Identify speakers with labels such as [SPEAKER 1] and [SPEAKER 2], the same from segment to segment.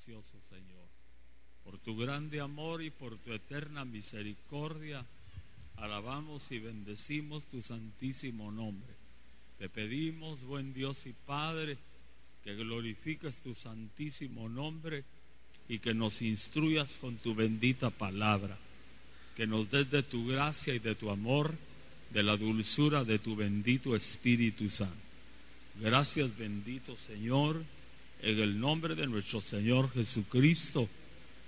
[SPEAKER 1] precioso Señor. Por tu grande amor y por tu eterna misericordia, alabamos y bendecimos tu santísimo nombre. Te pedimos, buen Dios y Padre, que glorifiques tu santísimo nombre y que nos instruyas con tu bendita palabra, que nos des de tu gracia y de tu amor, de la dulzura de tu bendito Espíritu Santo. Gracias bendito Señor, en el nombre de nuestro Señor Jesucristo,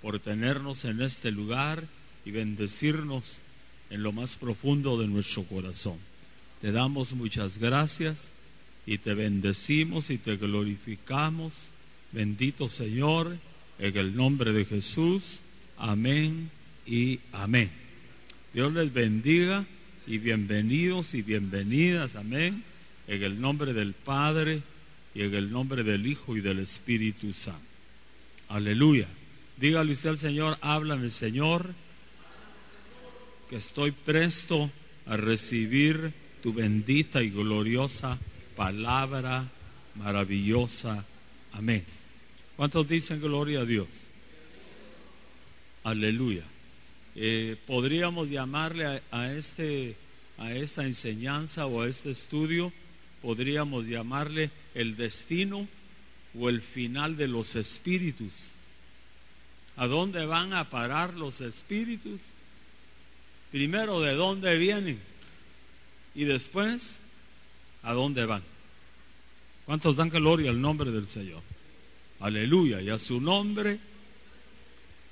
[SPEAKER 1] por tenernos en este lugar y bendecirnos en lo más profundo de nuestro corazón. Te damos muchas gracias y te bendecimos y te glorificamos. Bendito Señor, en el nombre de Jesús. Amén y amén. Dios les bendiga y bienvenidos y bienvenidas. Amén. En el nombre del Padre y en el nombre del Hijo y del Espíritu Santo. Aleluya. Dígale usted al Señor, háblame Señor, que estoy presto a recibir tu bendita y gloriosa palabra maravillosa. Amén. ¿Cuántos dicen gloria a Dios? Aleluya. Eh, podríamos llamarle a, este, a esta enseñanza o a este estudio, podríamos llamarle el destino o el final de los espíritus. ¿A dónde van a parar los espíritus? Primero, ¿de dónde vienen? Y después, ¿a dónde van? ¿Cuántos dan gloria al nombre del Señor? Aleluya. Y a su nombre.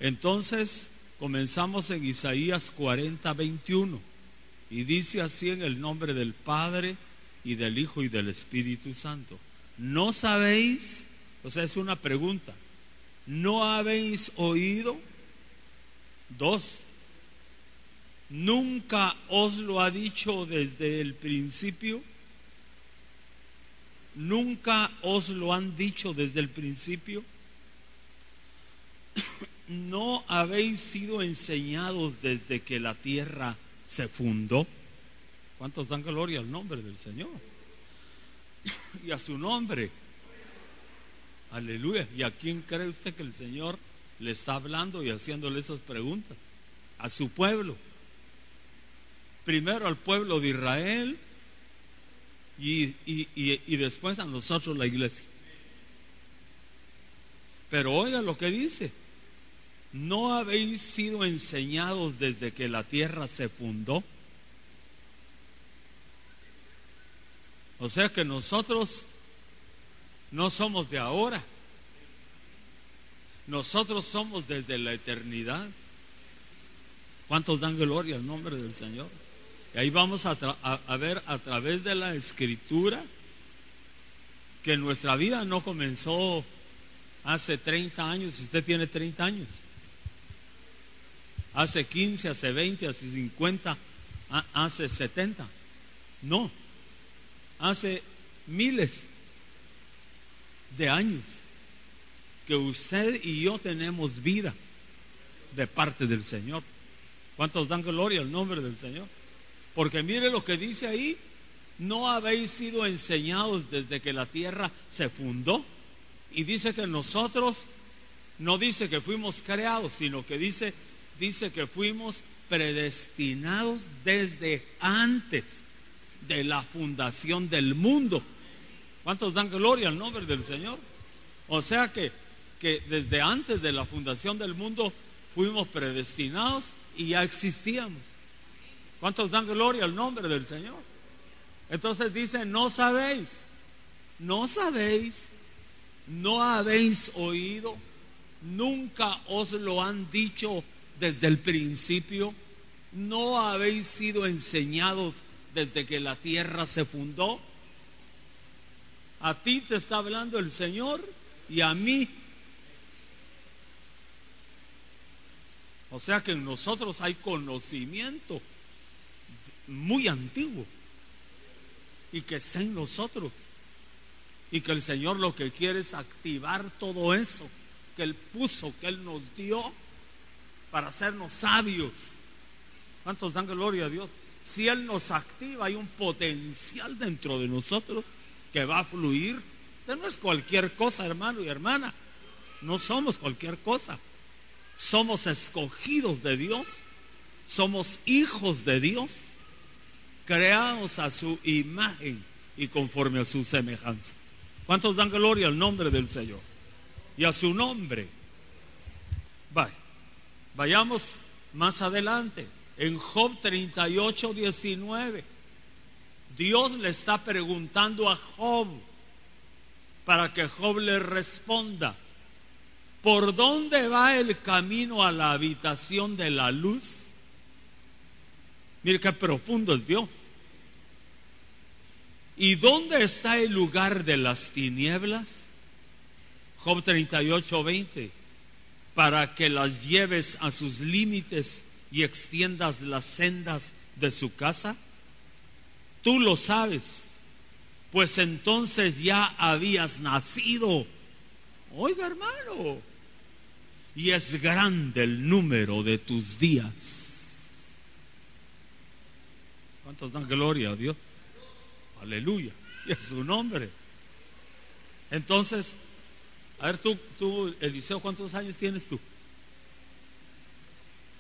[SPEAKER 1] Entonces, comenzamos en Isaías 40, 21. Y dice así en el nombre del Padre y del Hijo y del Espíritu Santo. ¿No sabéis? O sea, es una pregunta. ¿No habéis oído? Dos. ¿Nunca os lo ha dicho desde el principio? ¿Nunca os lo han dicho desde el principio? ¿No habéis sido enseñados desde que la tierra se fundó? ¿Cuántos dan gloria al nombre del Señor? Y a su nombre. Aleluya. ¿Y a quién cree usted que el Señor le está hablando y haciéndole esas preguntas? A su pueblo. Primero al pueblo de Israel y, y, después a nosotros la iglesia. Pero oiga lo que dice. ¿No habéis sido enseñados desde que la tierra se fundó? O sea que nosotros no somos de ahora. Nosotros somos desde la eternidad. ¿Cuántos dan gloria al nombre del Señor? Y ahí vamos a, a, ver a través de la escritura que nuestra vida no comenzó hace 30 años, si usted tiene 30 años, hace 15, hace 20, hace 50, hace 70. No, hace miles de años que usted y yo tenemos vida de parte del Señor. ¿Cuántos dan gloria al nombre del Señor? Porque mire lo que dice ahí, no habéis sido enseñados desde que la tierra se fundó. Y dice que nosotros, no dice que fuimos creados, sino que dice, dice que fuimos predestinados desde antes de la fundación del mundo. ¿Cuántos dan gloria al nombre del Señor? O sea que, que desde antes de la fundación del mundo fuimos predestinados y ya existíamos. ¿Cuántos dan gloria al nombre del Señor? Entonces dice, no sabéis, no sabéis, no habéis oído, nunca os lo han dicho desde el principio, no habéis sido enseñados desde que la tierra se fundó. A ti te está hablando el Señor y a mí. O sea que en nosotros hay conocimiento muy antiguo y que está en nosotros. Y que el Señor lo que quiere es activar todo eso que Él puso, que Él nos dio para hacernos sabios. ¿Cuántos dan gloria a Dios? Si Él nos activa, hay un potencial dentro de nosotros que va a fluir. Usted no es cualquier cosa, hermano y hermana. No somos cualquier cosa. Somos escogidos de Dios. Somos hijos de Dios. Creados a su imagen y conforme a su semejanza. ¿Cuántos dan gloria al nombre del Señor? Y a su nombre. Vaya, vayamos más adelante. En Job 38, 19. Dios le está preguntando a Job para que Job le responda. ¿Por dónde va el camino a la habitación de la luz? Mire qué profundo es Dios. ¿Y dónde está el lugar de las tinieblas? Job 38, 20. Para que las lleves a sus límites y extiendas las sendas de su casa. Tú lo sabes, pues entonces ya habías nacido. Oiga, hermano, y es grande el número de tus días. ¿Cuántos dan gloria a Dios? Aleluya. Y a su nombre. Entonces, a ver tú, tú, Eliseo, ¿cuántos años tienes tú?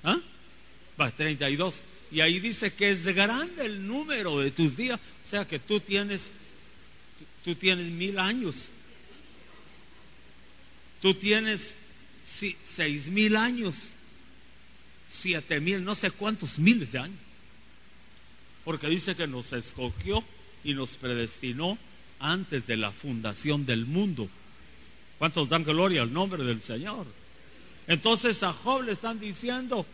[SPEAKER 1] ¿Ah? Va, 32. Y ahí dice que es grande el número de tus días. O sea que tú tienes, tú tienes mil años. Tú tienes seis mil años, siete mil, no sé cuántos miles de años. Porque dice que nos escogió y nos predestinó antes de la fundación del mundo. ¿Cuántos dan gloria al nombre del Señor? Entonces a Job le están diciendo,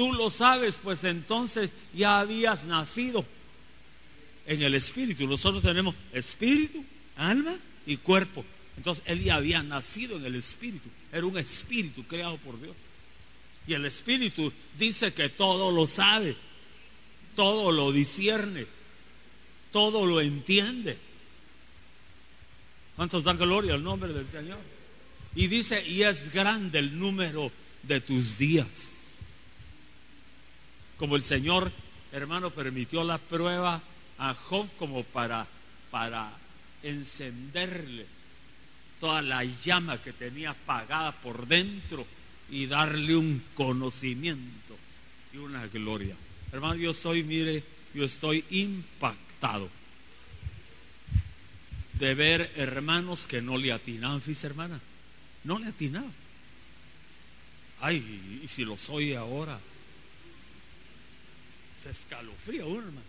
[SPEAKER 1] tú lo sabes, pues entonces ya habías nacido en el espíritu. Nosotros tenemos espíritu, alma y cuerpo. Entonces él ya había nacido en el espíritu. Era un espíritu creado por Dios. Y el espíritu dice que todo lo sabe, todo lo discierne, todo lo entiende. ¿Cuántos dan gloria al nombre del Señor? Y dice, y es grande el número de tus días. Como el Señor, hermano, permitió la prueba a Job como para, para encenderle toda la llama que tenía apagada por dentro y darle un conocimiento y una gloria. Hermano, yo estoy, mire, yo estoy impactado de ver hermanos que no le atinaban, fíjese hermana, no le atinaban. Ay, y si lo soy ahora, se escalofría uno, hermano.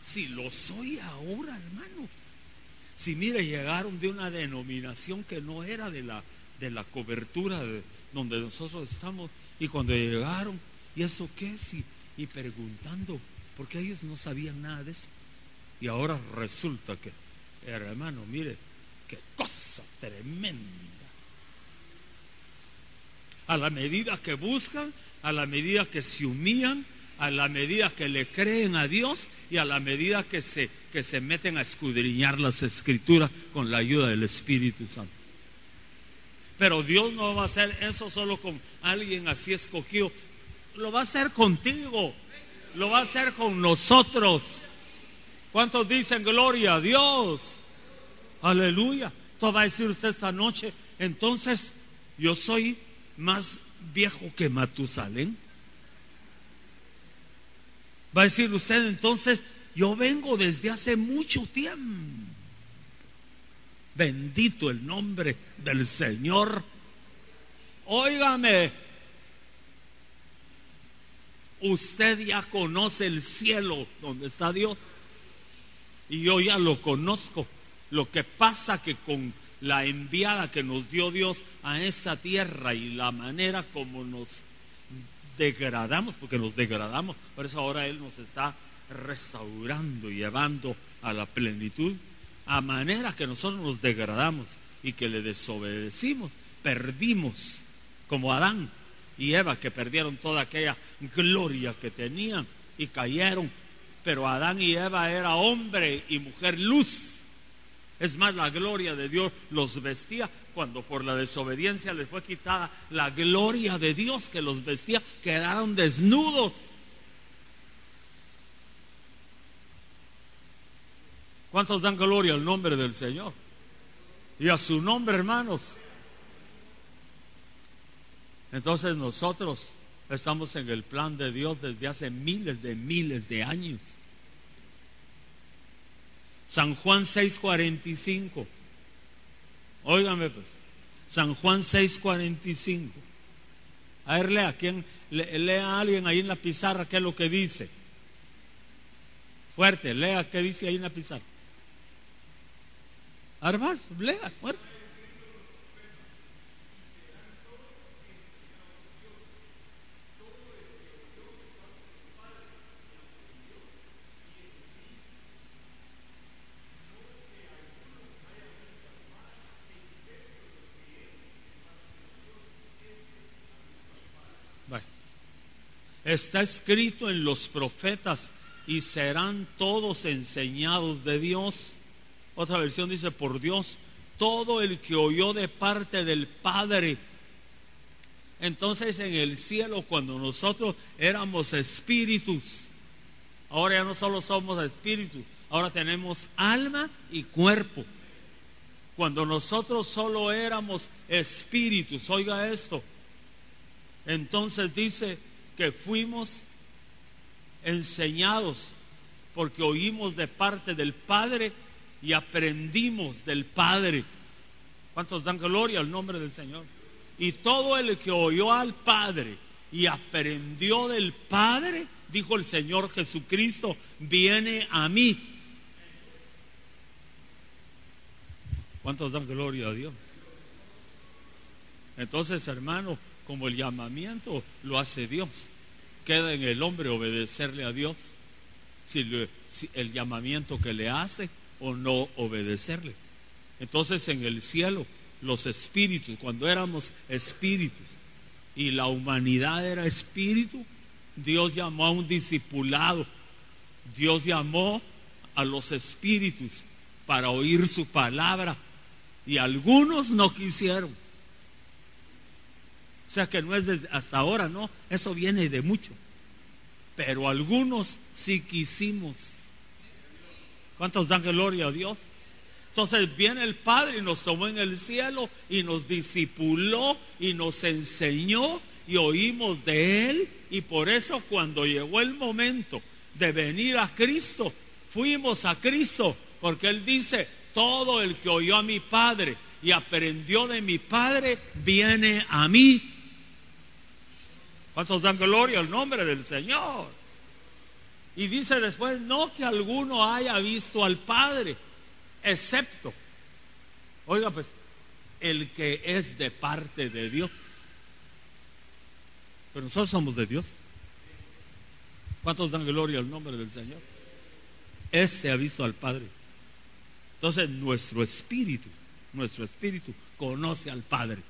[SPEAKER 1] Si lo soy ahora, hermano. Si mire, llegaron de una denominación que no era de la, de la cobertura de donde nosotros estamos. Y cuando llegaron, ¿y eso qué es? Y, preguntando, porque ellos no sabían nada de eso. Y ahora resulta que, hermano, mire, qué cosa tremenda. A la medida que buscan, a la medida que se humillan, a la medida que le creen a Dios y a la medida que se, que se meten a escudriñar las escrituras con la ayuda del Espíritu Santo. Pero Dios no va a hacer eso solo con alguien así escogido. Lo va a hacer contigo. Lo va a hacer con nosotros. ¿Cuántos dicen gloria a Dios? Aleluya. Todo va a decir usted esta noche. Entonces, yo soy más viejo que Matusalén. Va a decir usted entonces, yo vengo desde hace mucho tiempo. Bendito el nombre del Señor. Óigame, usted ya conoce el cielo donde está Dios. Y yo ya lo conozco. Lo que pasa que con la enviada que nos dio Dios a esta tierra y la manera como nos degradamos, porque nos degradamos. Por eso ahora Él nos está restaurando y llevando a la plenitud, a manera que nosotros nos degradamos y que le desobedecimos, perdimos, como Adán y Eva, que perdieron toda aquella gloria que tenían y cayeron. Pero Adán y Eva era hombre y mujer luz. Es más, la gloria de Dios los vestía cuando por la desobediencia les fue quitada la gloria de Dios que los vestía, quedaron desnudos. ¿Cuántos dan gloria al nombre del Señor? Y a su nombre, hermanos. Entonces nosotros estamos en el plan de Dios desde hace miles de miles de años. San Juan 6:45. Óigame pues. San Juan 6:45. A ver, lea, ¿quién, lea a alguien ahí en la pizarra qué es lo que dice. Fuerte, lea qué dice ahí en la pizarra. Armas, lea, fuerte. Está escrito en los profetas y serán todos enseñados de Dios. Otra versión dice, por Dios, todo el que oyó de parte del Padre. Entonces en el cielo, cuando nosotros éramos espíritus, ahora ya no solo somos espíritus, ahora tenemos alma y cuerpo. Cuando nosotros solo éramos espíritus, oiga esto, entonces dice, que fuimos enseñados porque oímos de parte del Padre y aprendimos del Padre. ¿Cuántos dan gloria al nombre del Señor? Y todo el que oyó al Padre y aprendió del Padre, dijo el Señor Jesucristo, viene a mí. ¿Cuántos dan gloria a Dios? Entonces, hermano, como el llamamiento lo hace Dios. Queda en el hombre obedecerle a Dios, si, el llamamiento que le hace o no obedecerle. Entonces en el cielo, los espíritus, cuando éramos espíritus y la humanidad era espíritu, Dios llamó a un discipulado, Dios llamó a los espíritus para oír su palabra y algunos no quisieron. O sea que no es hasta ahora, no, eso viene de mucho. Pero algunos sí quisimos. ¿Cuántos dan gloria a Dios? Entonces viene el Padre y nos tomó en el cielo y nos discipuló y nos enseñó y oímos de Él. Y por eso cuando llegó el momento de venir a Cristo, fuimos a Cristo, porque Él dice, todo el que oyó a mi Padre y aprendió de mi Padre, viene a mí. ¿Cuántos dan gloria al nombre del Señor? Y dice después, no que alguno haya visto al Padre, excepto, oiga pues, el que es de parte de Dios. Pero nosotros somos de Dios. ¿Cuántos dan gloria al nombre del Señor? Este ha visto al Padre. Entonces nuestro espíritu, nuestro espíritu conoce al Padre.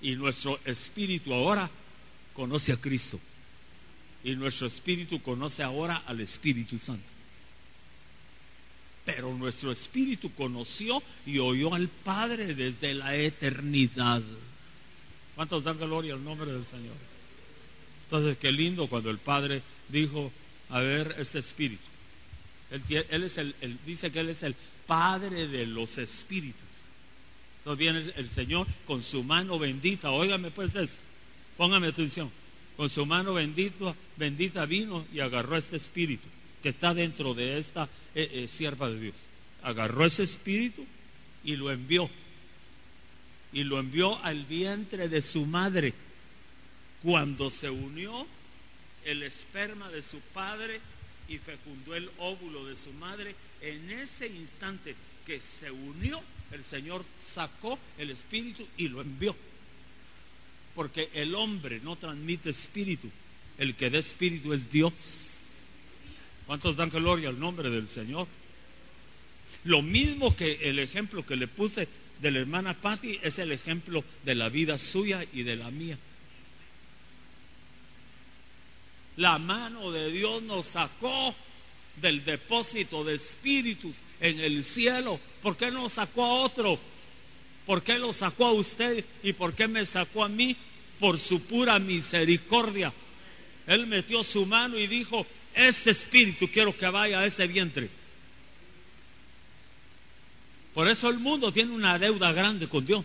[SPEAKER 1] Y nuestro espíritu ahora conoce a Cristo. Y nuestro espíritu conoce ahora al Espíritu Santo. Pero nuestro espíritu conoció y oyó al Padre desde la eternidad. ¿Cuántos dan gloria al nombre del Señor? Entonces, qué lindo cuando el Padre dijo, a ver, este espíritu. Él, es el, dice que Él es el Padre de los espíritus. Entonces viene el, Señor con su mano bendita, óigame pues eso, póngame atención, con su mano bendita, bendita vino y agarró este espíritu que está dentro de esta eh, eh, sierva de Dios. Agarró ese espíritu y lo envió. Y lo envió al vientre de su madre. Cuando se unió el esperma de su padre y fecundó el óvulo de su madre, en ese instante que se unió, el Señor sacó el espíritu y lo envió. Porque el hombre no transmite espíritu, el que da espíritu es Dios. ¿Cuántos dan gloria al nombre del Señor? Lo mismo que el ejemplo que le puse de la hermana Patty es el ejemplo de la vida suya y de la mía. La mano de Dios nos sacó del depósito de espíritus en el cielo. ¿Por qué no sacó a otro? ¿Por qué lo sacó a usted y por qué me sacó a mí? Por su pura misericordia. Él metió su mano y dijo, este espíritu quiero que vaya a ese vientre. Por eso el mundo tiene una deuda grande con Dios.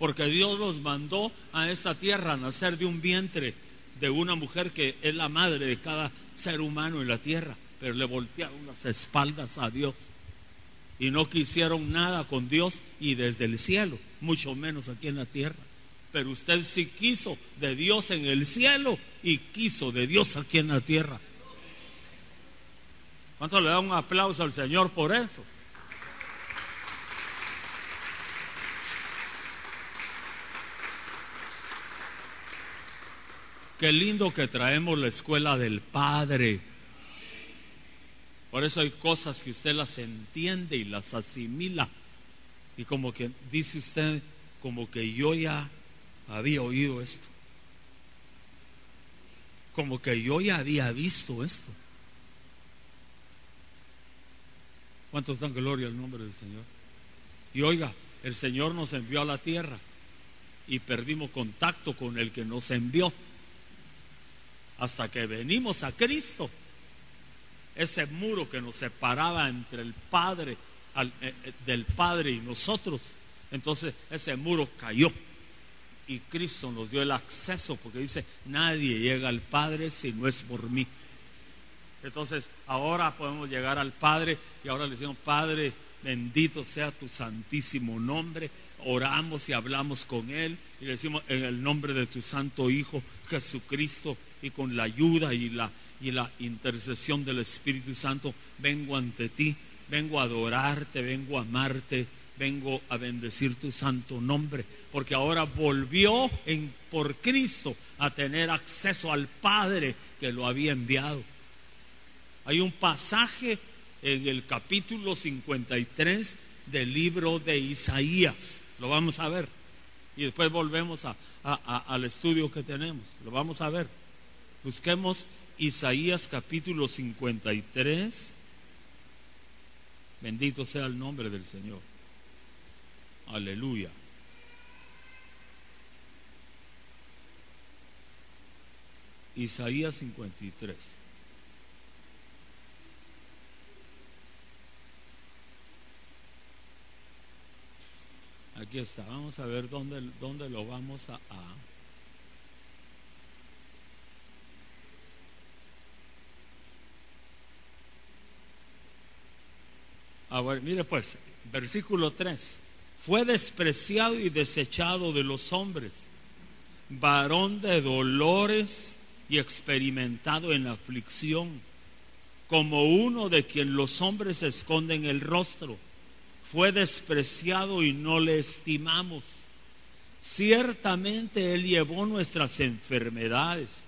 [SPEAKER 1] porque Dios los mandó a esta tierra a nacer de un vientre de una mujer que es la madre de cada ser humano en la tierra, pero le voltearon las espaldas a Dios y no quisieron nada con Dios y desde el cielo, mucho menos aquí en la tierra. Pero usted sí quiso de Dios en el cielo y quiso de Dios aquí en la tierra. ¿Cuánto le da un aplauso al Señor por eso? Qué lindo que traemos la escuela del Padre. Por eso hay cosas que usted las entiende y las asimila. Y como que dice usted, como que yo ya había oído esto. Como que yo ya había visto esto. ¿Cuántos dan gloria al nombre del Señor? Y oiga, el Señor nos envió a la tierra y perdimos contacto con el que nos envió hasta que venimos a Cristo. Ese muro que nos separaba entre el Padre, eh, eh, del Padre y nosotros. Entonces ese muro cayó y Cristo nos dio el acceso porque dice, nadie llega al Padre si no es por mí. Entonces ahora podemos llegar al Padre y ahora le decimos, Padre, bendito sea tu santísimo nombre. Oramos y hablamos con Él y le decimos en el nombre de tu santo Hijo Jesucristo y con la ayuda y la, y la intercesión del Espíritu Santo, vengo ante ti, vengo a adorarte, vengo a amarte, vengo a bendecir tu santo nombre, porque ahora volvió en, por Cristo a tener acceso al Padre que lo había enviado. Hay un pasaje en el capítulo 53 del libro de Isaías, lo vamos a ver, y después volvemos al estudio que tenemos, lo vamos a ver. Busquemos Isaías capítulo 53. Bendito sea el nombre del Señor. Aleluya. Isaías 53. Aquí está. Vamos a ver dónde, dónde lo vamos a, a mire pues, versículo 3. Fue despreciado y desechado de los hombres, varón de dolores y experimentado en aflicción, como uno de quien los hombres esconden el rostro. Fue despreciado y no le estimamos. Ciertamente Él llevó nuestras enfermedades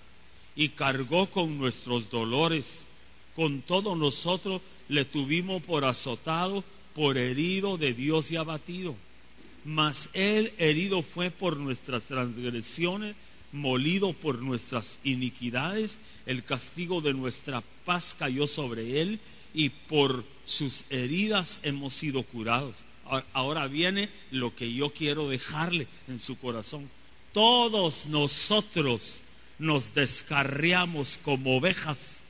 [SPEAKER 1] y cargó con nuestros dolores. Con todo nosotros le tuvimos por azotado, por herido de Dios y abatido. Mas él herido fue por nuestras transgresiones, molido por nuestras iniquidades, el castigo de nuestra paz cayó sobre él y por sus heridas hemos sido curados. Ahora viene lo que yo quiero dejarle en su corazón. Todos nosotros nos descarriamos como ovejas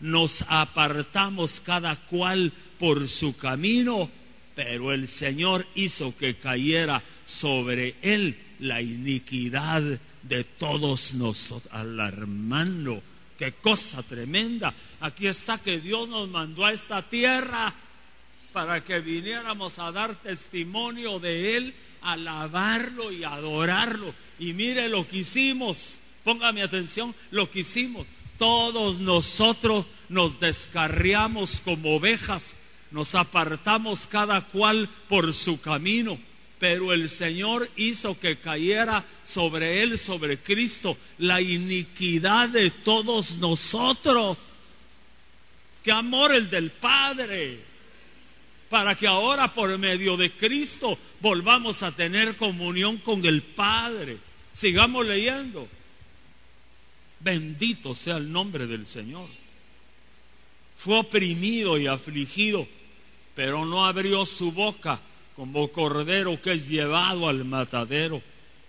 [SPEAKER 1] nos apartamos cada cual por su camino, pero el Señor hizo que cayera sobre él la iniquidad de todos nosotros. Alarmando, qué cosa tremenda. Aquí está que Dios nos mandó a esta tierra para que viniéramos a dar testimonio de Él, alabarlo y adorarlo. Y mire lo que hicimos. Póngame atención, lo que hicimos todos nosotros nos descarriamos como ovejas, nos apartamos cada cual por su camino, pero el Señor hizo que cayera sobre él, sobre Cristo, la iniquidad de todos nosotros. Qué amor el del Padre, para que ahora por medio de Cristo volvamos a tener comunión con el Padre. Sigamos leyendo. Bendito sea el nombre del Señor. Fue oprimido y afligido, pero no abrió su boca como cordero que es llevado al matadero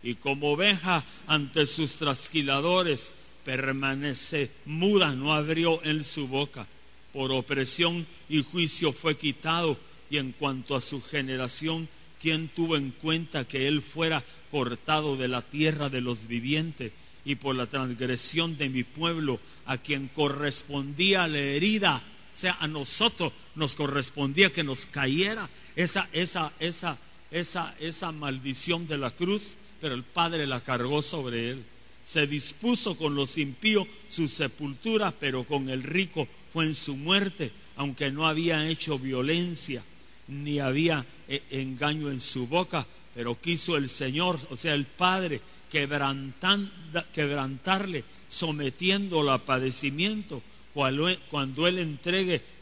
[SPEAKER 1] y como oveja ante sus trasquiladores permanece muda, no abrió en su boca. Por opresión y juicio fue quitado y en cuanto a su generación ¿quién tuvo en cuenta que él fuera cortado de la tierra de los vivientes y por la transgresión de mi pueblo a quien correspondía la herida? O sea, a nosotros nos correspondía que nos cayera esa, esa, esa, esa, esa maldición de la cruz, pero el Padre la cargó sobre él. Se dispuso con los impíos su sepultura, pero con el rico fue en su muerte, aunque no había hecho violencia, ni había eh, engaño en su boca, pero quiso el Señor, o sea, el Padre, quebrantarle, sometiéndolo a padecimiento, cuando él entregue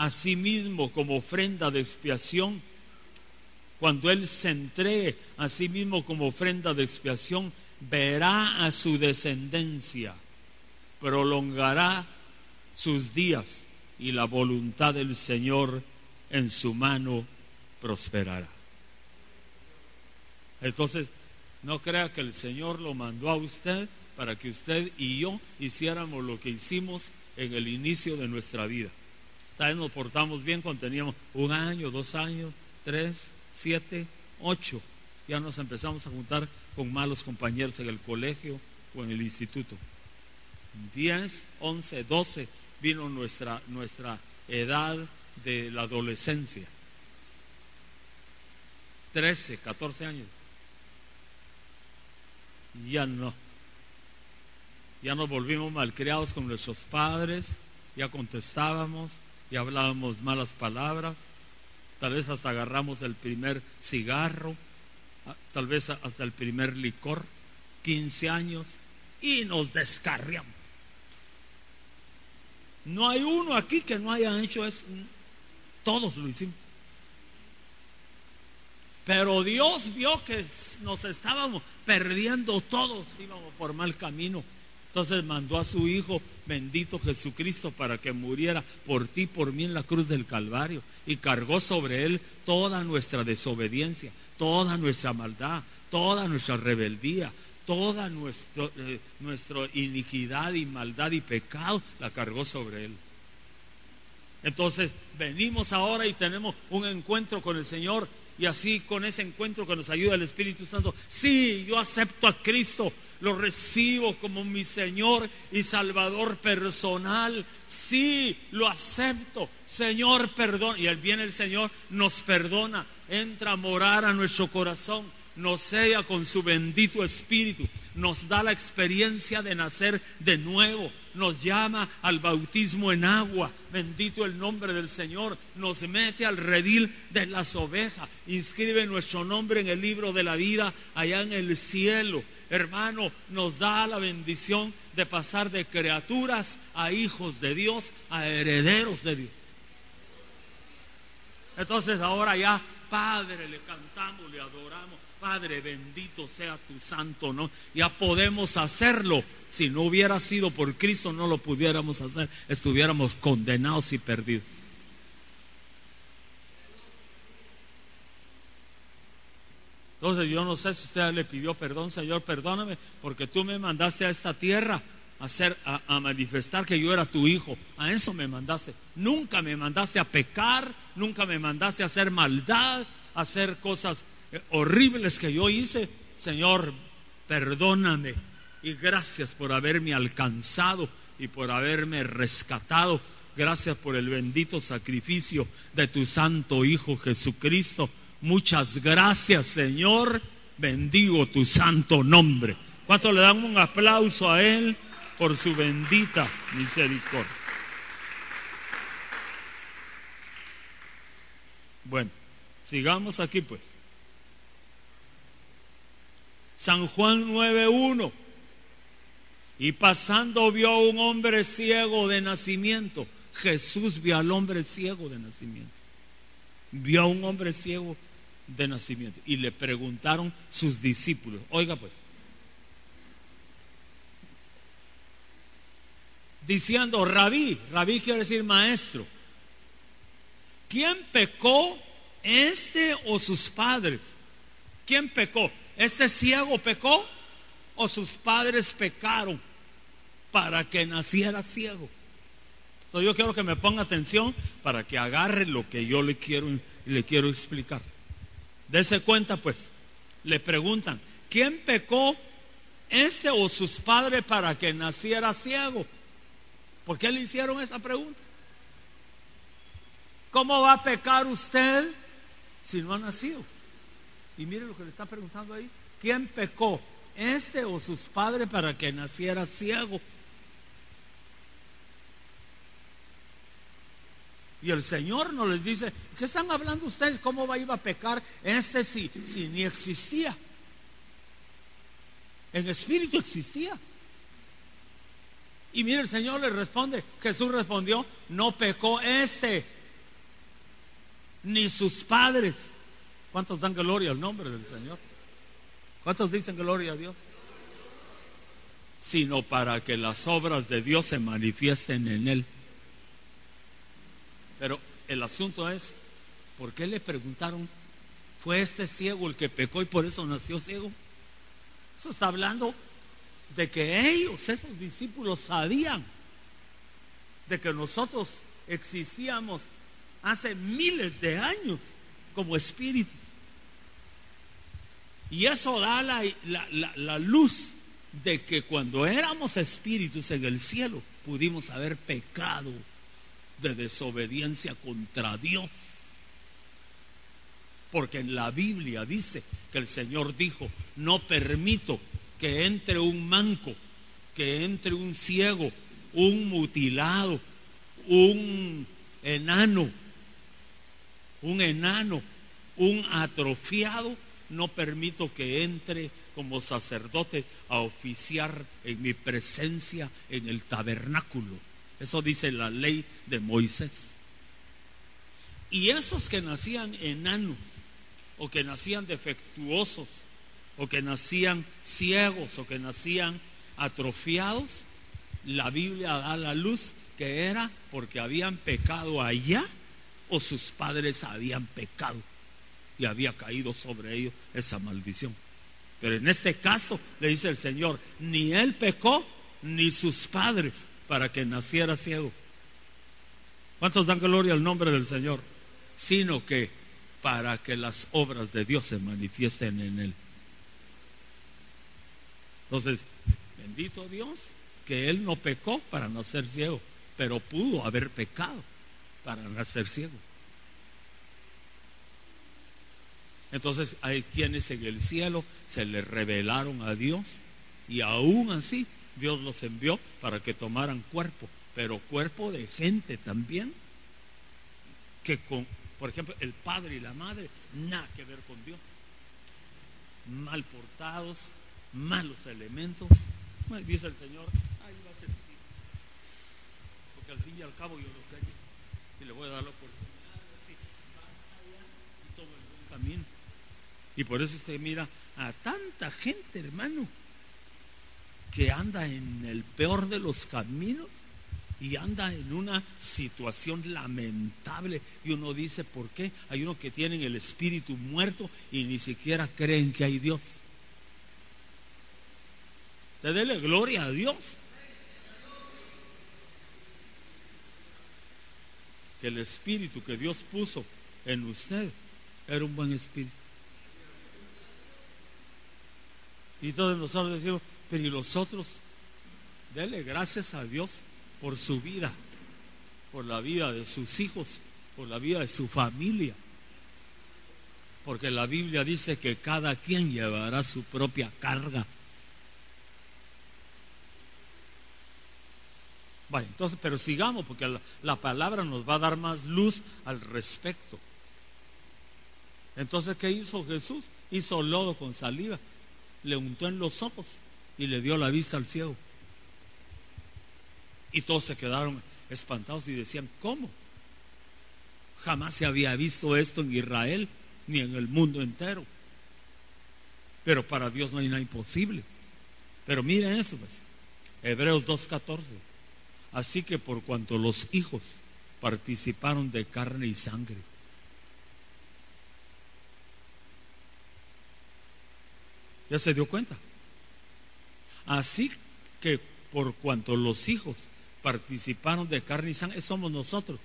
[SPEAKER 1] a sí mismo como ofrenda de expiación cuando Él se entregue a sí mismo como ofrenda de expiación, verá a su descendencia, prolongará sus días y la voluntad del Señor en su mano prosperará. Entonces, no crea que el Señor lo mandó a usted para que usted y yo hiciéramos lo que hicimos en el inicio de nuestra vida. Tal vez nos portamos bien cuando teníamos un año, dos años, tres, siete, ocho, ya nos empezamos a juntar con malos compañeros en el colegio o en el instituto. Diez, once, doce vino nuestra, nuestra edad de la adolescencia. Trece, catorce años. Ya no. Ya nos volvimos malcriados con nuestros padres, ya contestábamos, y hablábamos malas palabras tal vez hasta agarramos el primer cigarro, tal vez hasta el primer licor, 15 años, y nos descarriamos. No hay uno aquí que no haya hecho eso, todos lo hicimos. Pero Dios vio que nos estábamos perdiendo todos, íbamos por mal camino. Entonces mandó a su Hijo bendito Jesucristo para que muriera por ti, por mí en la cruz del Calvario y cargó sobre él toda nuestra desobediencia, toda nuestra maldad, toda nuestra rebeldía, toda eh, nuestra iniquidad y maldad y pecado, la cargó sobre él. Entonces venimos ahora y tenemos un encuentro con el Señor y así con ese encuentro que nos ayuda el Espíritu Santo, sí, yo acepto a Cristo lo recibo como mi Señor y Salvador personal. Sí, lo acepto. Señor, perdón. Y el viene el Señor, nos perdona, entra a morar a nuestro corazón, nos sella con su bendito Espíritu, nos da la experiencia de nacer de nuevo, nos llama al bautismo en agua, bendito el nombre del Señor, nos mete al redil de las ovejas, inscribe nuestro nombre en el libro de la vida allá en el cielo hermano, nos da la bendición de pasar de criaturas a hijos de Dios, a herederos de Dios. Entonces ahora ya, Padre, le cantamos, le adoramos. Padre, bendito sea tu santo, ¿no? Ya podemos hacerlo. Si no hubiera sido por Cristo, no lo pudiéramos hacer. Estuviéramos condenados y perdidos. Entonces yo no sé si usted le pidió perdón, Señor, perdóname, porque tú me mandaste a esta tierra a, hacer, a, manifestar que yo era tu hijo. A eso me mandaste. Nunca me mandaste a pecar, nunca me mandaste a hacer maldad, a hacer cosas eh, horribles que yo hice. Señor, perdóname y gracias por haberme alcanzado y por haberme rescatado. Gracias por el bendito sacrificio de tu Santo Hijo Jesucristo Muchas gracias, Señor. Bendigo tu santo nombre. ¿Cuánto le dan un aplauso a Él por su bendita misericordia? Bueno, sigamos aquí pues. San Juan 9.1. Y pasando vio a un hombre ciego de nacimiento. Jesús vio al hombre ciego de nacimiento. Vio a un hombre ciego de nacimiento. Y le preguntaron sus discípulos, oiga pues, diciendo, rabí, rabí quiere decir maestro, ¿quién pecó, este o sus padres? ¿Quién pecó? ¿Este ciego pecó o sus padres pecaron para que naciera ciego? Entonces yo quiero que me ponga atención para que agarre lo que yo le quiero, le quiero explicar. Dese cuenta pues, le preguntan, ¿quién pecó este o sus padres para que naciera ciego? ¿Por qué le hicieron esa pregunta? ¿Cómo va a pecar usted si no ha nacido? Y mire lo que le está preguntando ahí. ¿Quién pecó? ¿Este o sus padres para que naciera ciego? Y el Señor no les dice, ¿qué están hablando ustedes? ¿Cómo va a pecar este si, si ni existía? En espíritu existía. Y mire, el Señor le responde, Jesús respondió, no pecó este, ni sus padres. ¿Cuántos dan gloria al nombre del Señor? ¿Cuántos dicen gloria a Dios? Sino para que las obras de Dios se manifiesten en Él. Pero el asunto es, ¿por qué le preguntaron, ¿fue este ciego el que pecó y por eso nació ciego? Eso está hablando de que ellos, esos discípulos, sabían de que nosotros existíamos hace miles de años como espíritus. Y eso da la, la, luz de que cuando éramos espíritus en el cielo pudimos haber pecado de desobediencia contra Dios. Porque en la Biblia dice que el Señor dijo, no permito que entre un manco, que entre un ciego, un mutilado, un enano, un enano, un atrofiado, no permito que entre como sacerdote a oficiar en mi presencia en el tabernáculo. Eso dice la ley de Moisés. Y esos que nacían enanos, o que nacían defectuosos, o que nacían ciegos, o que nacían atrofiados, la Biblia da la luz que era porque habían pecado allá o sus padres habían pecado y había caído sobre ellos esa maldición. Pero en este caso le dice el Señor, ni él pecó ni sus padres, para que naciera ciego. ¿Cuántos dan gloria al nombre del Señor? Sino que para que las obras de Dios se manifiesten en él. Entonces, bendito Dios que él no pecó para nacer ciego, pero pudo haber pecado para nacer ciego. Entonces hay quienes en el cielo se le revelaron a Dios y aún así Dios los envió para que tomaran cuerpo, pero cuerpo de gente también, que con, por ejemplo, el padre y la madre, nada que ver con Dios. Mal portados, malos elementos. dice el Señor, ahí va a ser Porque al fin y al cabo yo lo quería y le voy a dar la oportunidad de y todo el buen camino. Y por eso usted mira a tanta gente, hermano, que anda en el peor de los caminos y anda en una situación lamentable. Y uno dice, ¿por qué? Hay uno que tienen el espíritu muerto y ni siquiera creen que hay Dios. Usted dele gloria a Dios. Que el espíritu que Dios puso en usted era un buen espíritu. Y todos nosotros decimos, pero y los otros, dele gracias a Dios por su vida, por la vida de sus hijos, por la vida de su familia. Porque la Biblia dice que cada quien llevará su propia carga. Bueno, entonces, pero sigamos, porque la, palabra nos va a dar más luz al respecto. Entonces, ¿qué hizo Jesús? Hizo lodo con saliva, le untó en los ojos y le dio la vista al ciego. Y todos se quedaron espantados y decían, ¿cómo? Jamás se había visto esto en Israel ni en el mundo entero. Pero para Dios no hay nada imposible. Pero miren eso, pues. Hebreos 2.14. Así que por cuanto los hijos participaron de carne y sangre, ¿ya se dio cuenta? Así que por cuanto los hijos participaron de carne y sangre, somos nosotros.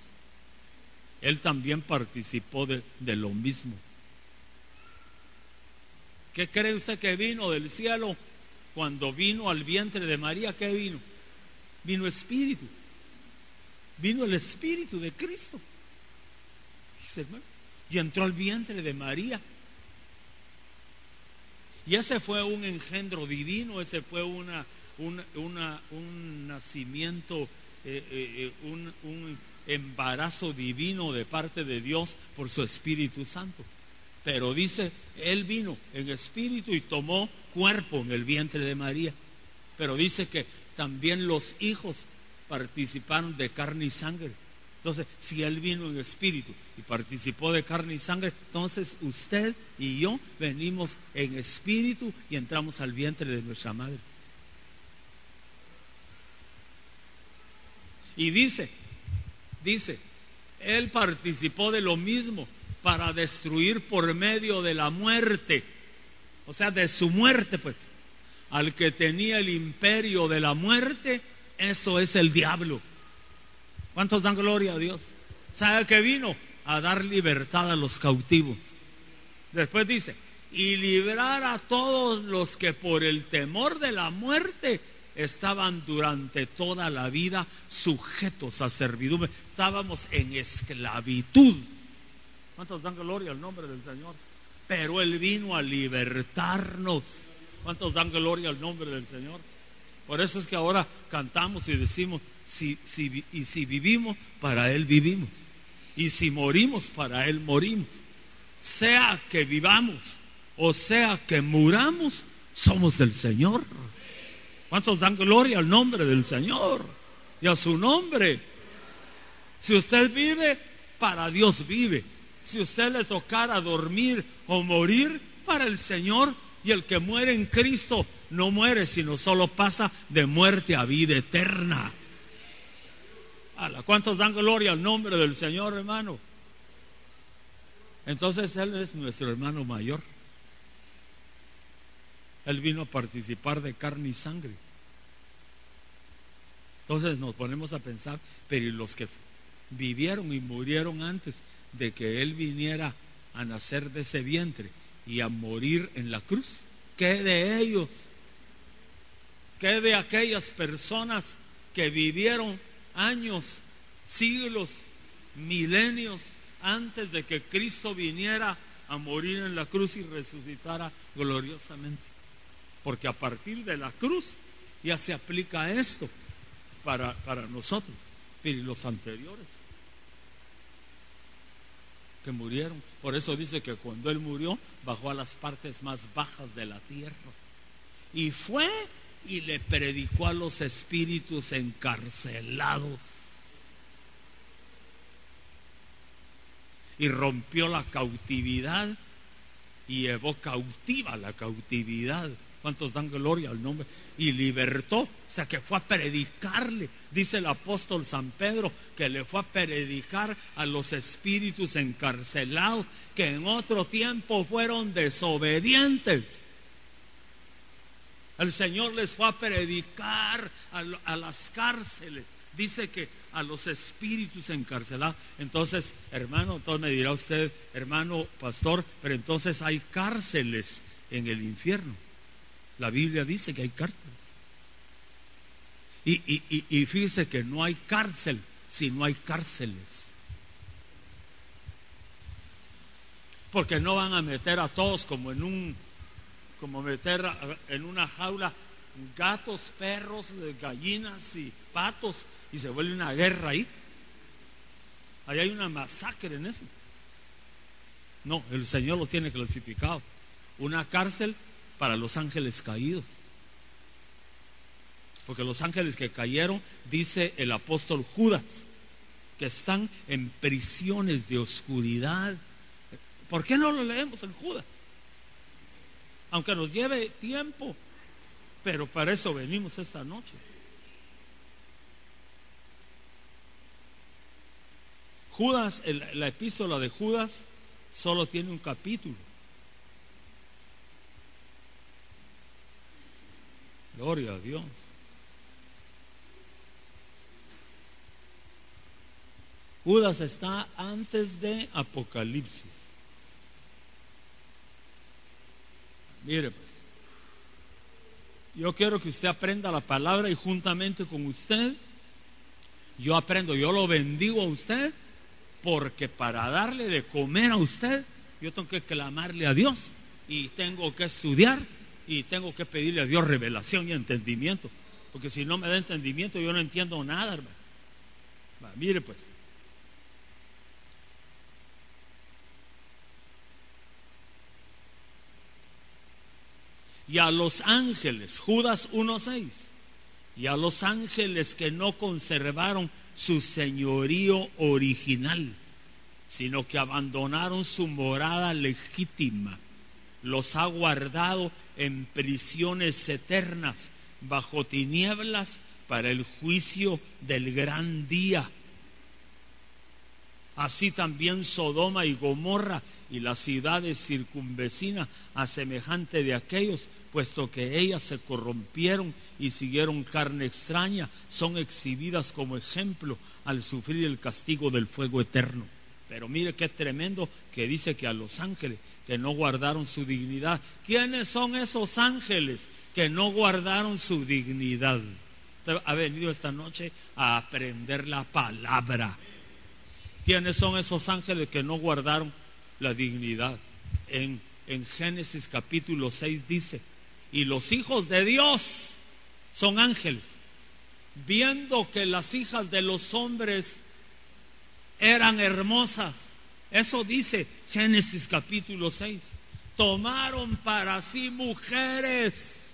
[SPEAKER 1] Él también participó de, lo mismo. ¿Qué cree usted que vino del cielo cuando vino al vientre de María? ¿Qué vino? Vino espíritu. Vino el espíritu de Cristo. Y entró al vientre de María. Y ese fue un engendro divino, ese fue una, un nacimiento, eh, eh, eh, un, un embarazo divino de parte de Dios por su Espíritu Santo. Pero dice, Él vino en espíritu y tomó cuerpo en el vientre de María. Pero dice que también los hijos participaron de carne y sangre. Entonces, si Él vino en espíritu y participó de carne y sangre, entonces usted y yo venimos en espíritu y entramos al vientre de nuestra madre. Y dice, dice, Él participó de lo mismo para destruir por medio de la muerte, o sea, de su muerte, pues, al que tenía el imperio de la muerte, eso es el diablo. ¿Cuántos dan gloria a Dios? ¿Sabe que vino? A dar libertad a los cautivos. Después dice, y librar a todos los que por el temor de la muerte estaban durante toda la vida sujetos a servidumbre. Estábamos en esclavitud. ¿Cuántos dan gloria al nombre del Señor? Pero Él vino a libertarnos. ¿Cuántos dan gloria al nombre del Señor? Por eso es que ahora cantamos y decimos, si, y si vivimos, para Él vivimos. Y si morimos, para Él morimos. Sea que vivamos o sea que muramos, somos del Señor. ¿Cuántos dan gloria al nombre del Señor y a su nombre? Si usted vive, para Dios vive. Si usted le tocara dormir o morir, para el Señor. Y el que muere en Cristo no muere, sino solo pasa de muerte a vida eterna. ¿Cuántos dan gloria al nombre del Señor, hermano? Entonces Él es nuestro hermano mayor. Él vino a participar de carne y sangre. Entonces nos ponemos a pensar, pero los que vivieron y murieron antes de que Él viniera a nacer de ese vientre y a morir en la cruz? ¿Qué de ellos? ¿Qué de aquellas personas que vivieron años, siglos, milenios antes de que Cristo viniera a morir en la cruz y resucitara gloriosamente. Porque a partir de la cruz ya se aplica esto para, para nosotros, pero los anteriores que murieron. Por eso dice que cuando Él murió, bajó a las partes más bajas de la tierra. Y fue y le predicó a los espíritus encarcelados. Y rompió la cautividad y llevó cautiva la cautividad. ¿Cuántos dan gloria al nombre? Y libertó, o sea que fue a predicarle, dice el apóstol San Pedro, que le fue a predicar a los espíritus encarcelados que en otro tiempo fueron desobedientes el Señor les fue a predicar a, las cárceles. Dice que a los espíritus encarcelados. Entonces, hermano, entonces me dirá usted, hermano pastor, pero entonces hay cárceles en el infierno. La Biblia dice que hay cárceles. Y, y, y fíjese que no hay cárcel si no hay cárceles. Porque no van a meter a todos como en un como meter en una jaula gatos, perros, gallinas y patos y se vuelve una guerra ahí. Ahí hay una masacre en eso. No, el Señor lo tiene clasificado. Una cárcel para los ángeles caídos. Porque los ángeles que cayeron, dice el apóstol Judas, que están en prisiones de oscuridad. ¿Por qué no lo leemos en Judas? Aunque nos lleve tiempo, pero para eso venimos esta noche. Judas, la epístola de Judas solo tiene un capítulo. Gloria a Dios. Judas está antes de Apocalipsis. Mire pues, yo quiero que usted aprenda la palabra y juntamente con usted, yo aprendo, yo lo bendigo a usted, porque para darle de comer a usted, yo tengo que clamarle a Dios y tengo que estudiar y tengo que pedirle a Dios revelación y entendimiento. Porque si no me da entendimiento, yo no entiendo nada, hermano. mire pues. Y a los ángeles, Judas 1.6, y a los ángeles que no conservaron su señorío original, sino que abandonaron su morada legítima, los ha guardado en prisiones eternas, bajo tinieblas, para el juicio del gran día. Así también Sodoma y Gomorra y las ciudades circunvecinas a semejante de aquellos, puesto que ellas se corrompieron y siguieron carne extraña, son exhibidas como ejemplo al sufrir el castigo del fuego eterno. Pero mire qué tremendo que dice que a los ángeles que no guardaron su dignidad. ¿Quiénes son esos ángeles que no guardaron su dignidad? ha venido esta noche a aprender la palabra. ¿Quiénes son esos ángeles que no guardaron la dignidad? En, en Génesis capítulo 6 dice, y los hijos de Dios son ángeles, viendo que las hijas de los hombres eran hermosas. Eso dice Génesis capítulo 6. Tomaron para sí mujeres.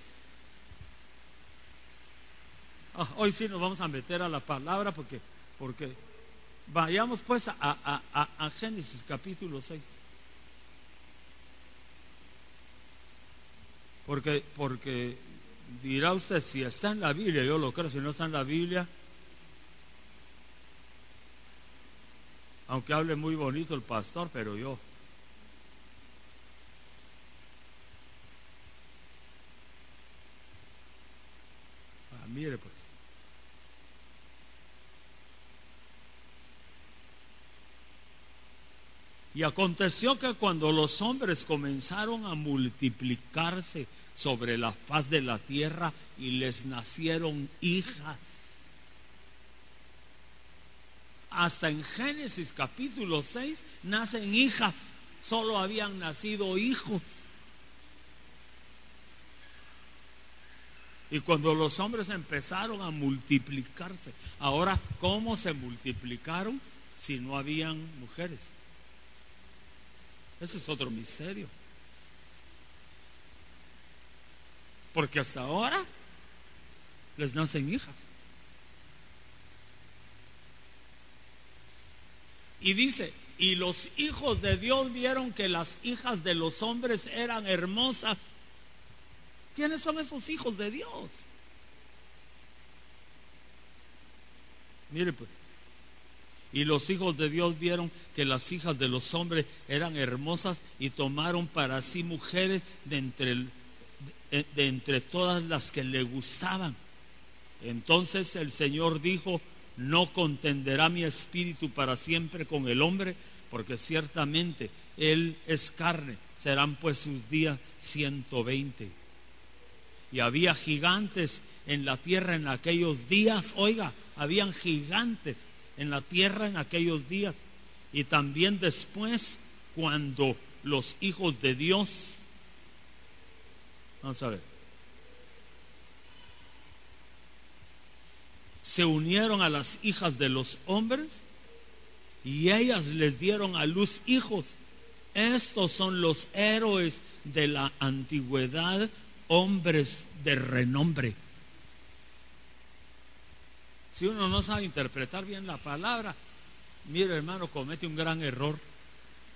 [SPEAKER 1] Ah, hoy sí nos vamos a meter a la palabra porque, porque vayamos pues a, a Génesis capítulo 6. Porque, porque dirá usted, si está en la Biblia, yo lo creo, si no está en la Biblia, aunque hable muy bonito el pastor, pero yo. Ah, mire pues. Y aconteció que cuando los hombres comenzaron a multiplicarse sobre la faz de la tierra y les nacieron hijas, hasta en Génesis capítulo 6 nacen hijas, solo habían nacido hijos. Y cuando los hombres empezaron a multiplicarse, ahora, ¿cómo se multiplicaron si no habían mujeres? Ese es otro misterio. Porque hasta ahora les nacen hijas. Y dice, y los hijos de Dios vieron que las hijas de los hombres eran hermosas. ¿Quiénes son esos hijos de Dios? Mire pues. Y los hijos de Dios vieron que las hijas de los hombres eran hermosas y tomaron para sí mujeres de entre, de, entre todas las que le gustaban. Entonces el Señor dijo, no contenderá mi espíritu para siempre con el hombre, porque ciertamente él es carne, serán pues sus días 120. Y había gigantes en la tierra en aquellos días, oiga, habían gigantes en la tierra en aquellos días. Y también después, cuando los hijos de Dios, vamos a ver, se unieron a las hijas de los hombres y ellas les dieron a luz hijos. Estos son los héroes de la antigüedad, hombres de renombre. Si uno no sabe interpretar bien la palabra, mire hermano, comete un gran error.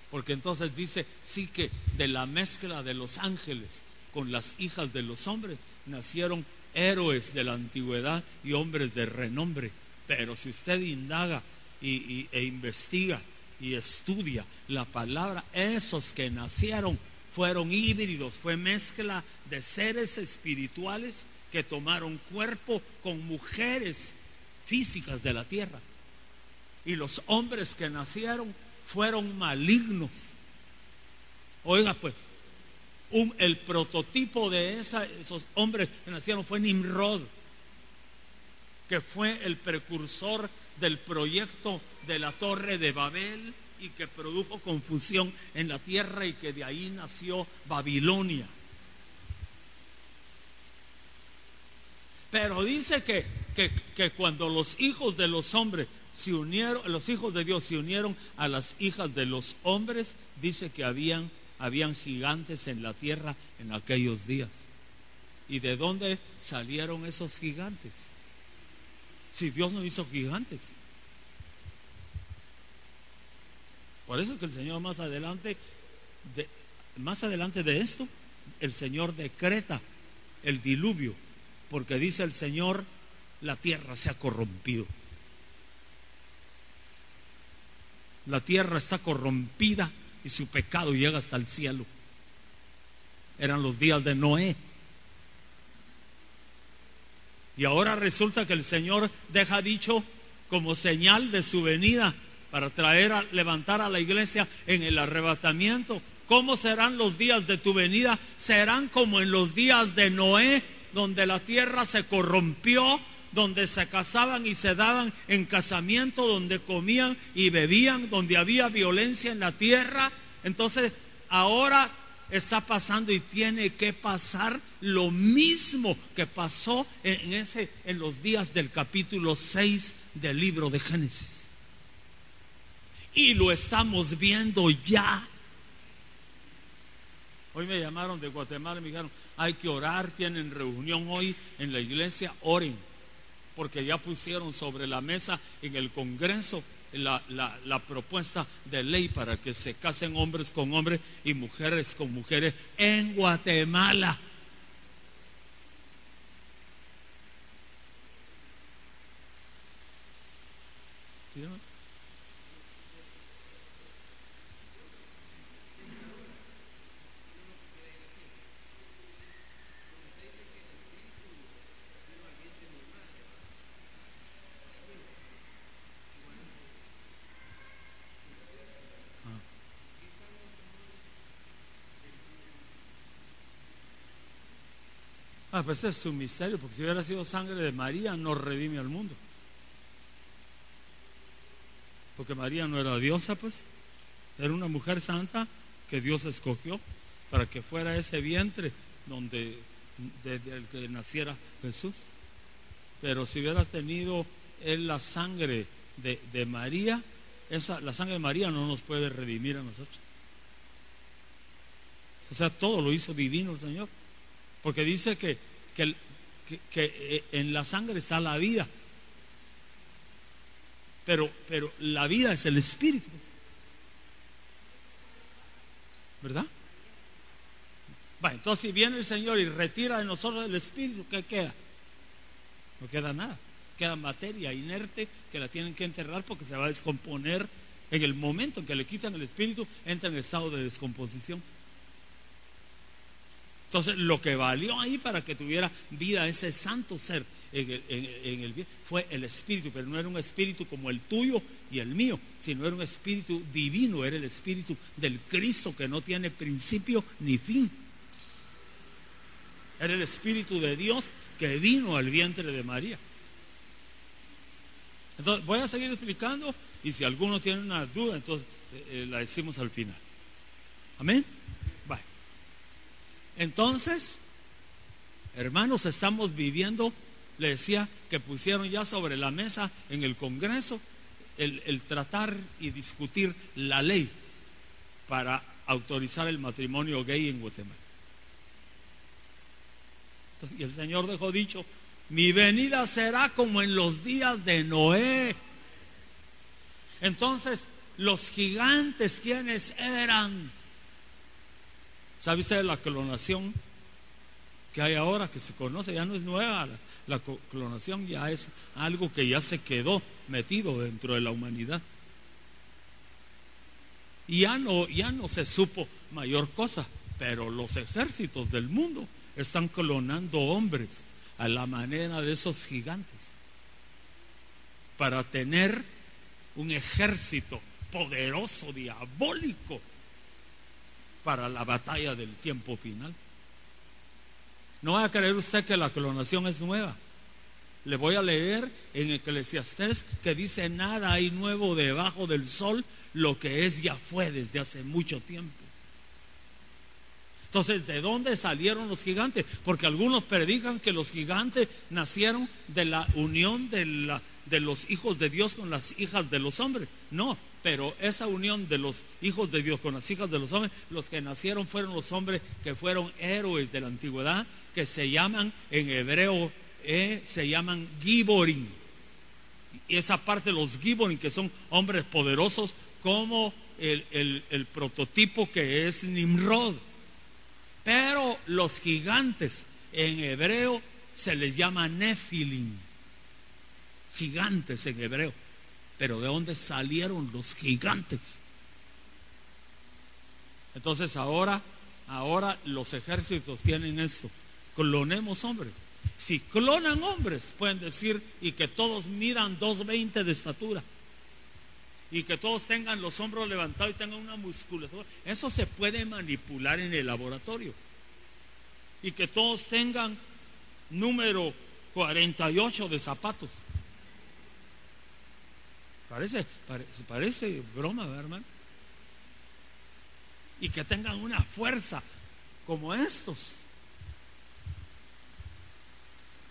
[SPEAKER 1] Porque entonces dice, sí que de la mezcla de los ángeles con las hijas de los hombres nacieron héroes de la antigüedad y hombres de renombre. Pero si usted indaga y, e investiga y estudia la palabra, esos que nacieron fueron híbridos, fue mezcla de seres espirituales que tomaron cuerpo con mujeres físicas de la tierra. Y los hombres que nacieron fueron malignos. Oiga pues, Un, el prototipo de esos hombres que nacieron fue Nimrod, que fue el precursor del proyecto de la torre de Babel y que produjo confusión en la tierra y que de ahí nació Babilonia. Pero dice que, que, cuando los hijos de los hombres se unieron, los hijos de Dios se unieron a las hijas de los hombres, dice que habían, habían gigantes en la tierra en aquellos días. ¿Y de dónde salieron esos gigantes? Si Dios no hizo gigantes. Por eso que el Señor más adelante, de, más adelante de esto, el Señor decreta el diluvio porque dice el Señor, la tierra se ha corrompido. La tierra está corrompida y su pecado llega hasta el cielo. Eran los días de Noé. Y ahora resulta que el Señor deja dicho como señal de su venida para traer a levantar a la iglesia en el arrebatamiento. ¿Cómo serán los días de tu venida? Serán como en los días de Noé donde la tierra se corrompió, donde se casaban y se daban en casamiento, donde comían y bebían, donde había violencia en la tierra. Entonces, ahora está pasando y tiene que pasar lo mismo que pasó en, ese, en los días del capítulo 6 del libro de Génesis. Y lo estamos viendo ya. Hoy me llamaron de Guatemala y me dijeron, hay que orar, tienen reunión hoy en la iglesia, oren, porque ya pusieron sobre la mesa en el Congreso la, la, propuesta de ley para que se casen hombres con hombres y mujeres con mujeres en Guatemala. Pues es un misterio, porque si hubiera sido sangre de María, no redime al mundo. Porque María no era diosa, pues. Era una mujer santa que Dios escogió para que fuera ese vientre donde desde el que naciera Jesús. Pero si hubiera tenido él la sangre de, de María, esa, la sangre de María no nos puede redimir a nosotros. O sea, todo lo hizo divino el Señor. Porque dice que, que, eh, en la sangre está la vida. Pero, pero la vida es el espíritu. ¿Verdad? Va, entonces si viene el Señor y retira de nosotros el espíritu, ¿qué queda? No queda nada. Queda materia inerte que la tienen que enterrar porque se va a descomponer. En el momento en que le quitan el espíritu, entra en estado de descomposición. Entonces, lo que valió ahí para que tuviera vida ese santo ser en el, bien fue el espíritu, pero no era un espíritu como el tuyo y el mío, sino era un espíritu divino, era el espíritu del Cristo que no tiene principio ni fin. Era el espíritu de Dios que vino al vientre de María. Entonces, voy a seguir explicando y si alguno tiene una duda, entonces eh, eh, la decimos al final. Amén. Entonces, hermanos, estamos viviendo, le decía que pusieron ya sobre la mesa en el Congreso el, tratar y discutir la ley para autorizar el matrimonio gay en Guatemala. y el Señor dejó dicho, mi venida será como en los días de Noé. Entonces, los gigantes, ¿quiénes eran? ¿Sabe usted la clonación que hay ahora, que se conoce? Ya no es nueva. La, clonación ya es algo que ya se quedó metido dentro de la humanidad. Y ya no, ya no se supo mayor cosa, pero los ejércitos del mundo están clonando hombres a la manera de esos gigantes para tener un ejército poderoso, diabólico, para la batalla del tiempo final. No va a creer usted que la clonación es nueva. Le voy a leer en Eclesiastés que dice nada hay nuevo debajo del sol, lo que es ya fue desde hace mucho tiempo. Entonces, ¿de dónde salieron los gigantes? Porque algunos predican que los gigantes nacieron de la unión de, la, de los hijos de Dios con las hijas de los hombres. No, pero esa unión de los hijos de Dios con las hijas de los hombres, los que nacieron fueron los hombres que fueron héroes de la antigüedad, que se llaman en hebreo, eh, se llaman Giborim. Y esa parte de los Giborim, que son hombres poderosos, como el, el prototipo que es Nimrod. Pero los gigantes en hebreo se les llama Nefilim. Gigantes en hebreo. Pero ¿de dónde salieron los gigantes? Entonces ahora, ahora los ejércitos tienen esto. Clonemos hombres. Si clonan hombres, pueden decir y que todos midan 2.20 de estatura y que todos tengan los hombros levantados y tengan una musculatura. Eso se puede manipular en el laboratorio. Y que todos tengan número 48 de zapatos. Parece, parece, broma, ¿verdad, hermano? Y que tengan una fuerza como estos.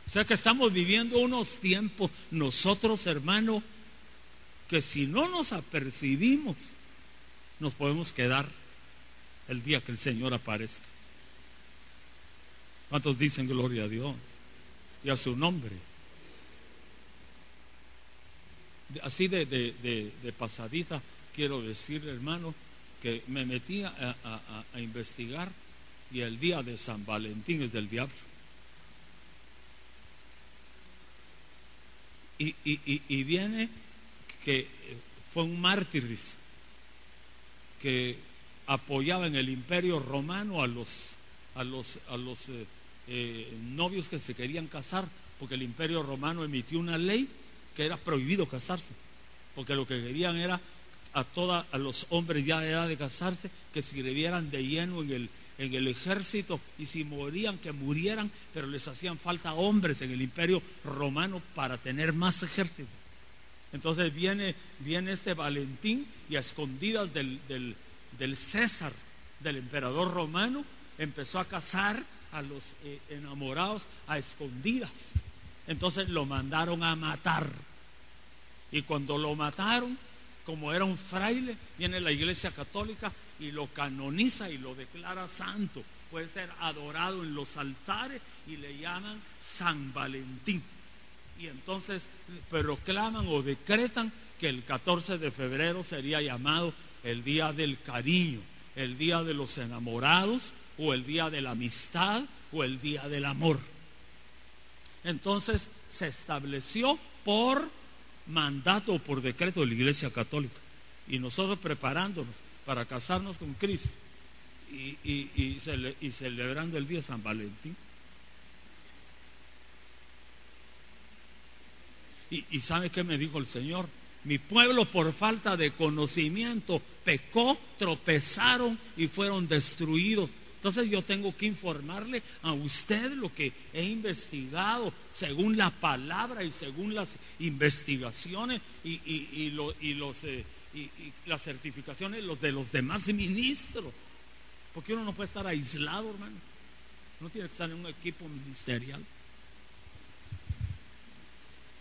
[SPEAKER 1] O sea que estamos viviendo unos tiempos, nosotros, hermano, que si no nos apercibimos, nos podemos quedar el día que el Señor aparezca. ¿Cuántos dicen gloria a Dios y a su nombre? Así de, de, pasadita, quiero decir, hermano, que me metí a, investigar y el día de San Valentín es del diablo. Y, y, y viene que eh, fue un mártir, que apoyaba en el imperio romano a los, a los, a los eh, eh, novios que se querían casar, porque el imperio romano emitió una ley que era prohibido casarse, porque lo que querían era a todos a los hombres ya de edad de casarse que sirvieran de lleno en el, en el ejército y si morían, que murieran, pero les hacían falta hombres en el imperio romano para tener más ejército. Entonces viene, viene este Valentín y a escondidas del, del, César, del emperador romano, empezó a casar a los eh, enamorados a escondidas. Entonces lo mandaron a matar. Y cuando lo mataron, como era un fraile, viene la iglesia católica y lo canoniza y lo declara santo. Puede ser adorado en los altares y le llaman San Valentín y entonces proclaman o decretan que el 14 de febrero sería llamado el día del cariño, el día de los enamorados o el día de la amistad o el día del amor. Entonces se estableció por mandato o por decreto de la Iglesia Católica. Y nosotros preparándonos para casarnos con Cristo y, y, y celebrando el día de San Valentín, Y, ¿sabe qué me dijo el Señor? Mi pueblo por falta de conocimiento pecó, tropezaron y fueron destruidos. Entonces yo tengo que informarle a usted lo que he investigado según la palabra y según las investigaciones y, los, eh, y las certificaciones los de los demás ministros. Porque uno no puede estar aislado, hermano. Uno tiene que estar en un equipo ministerial.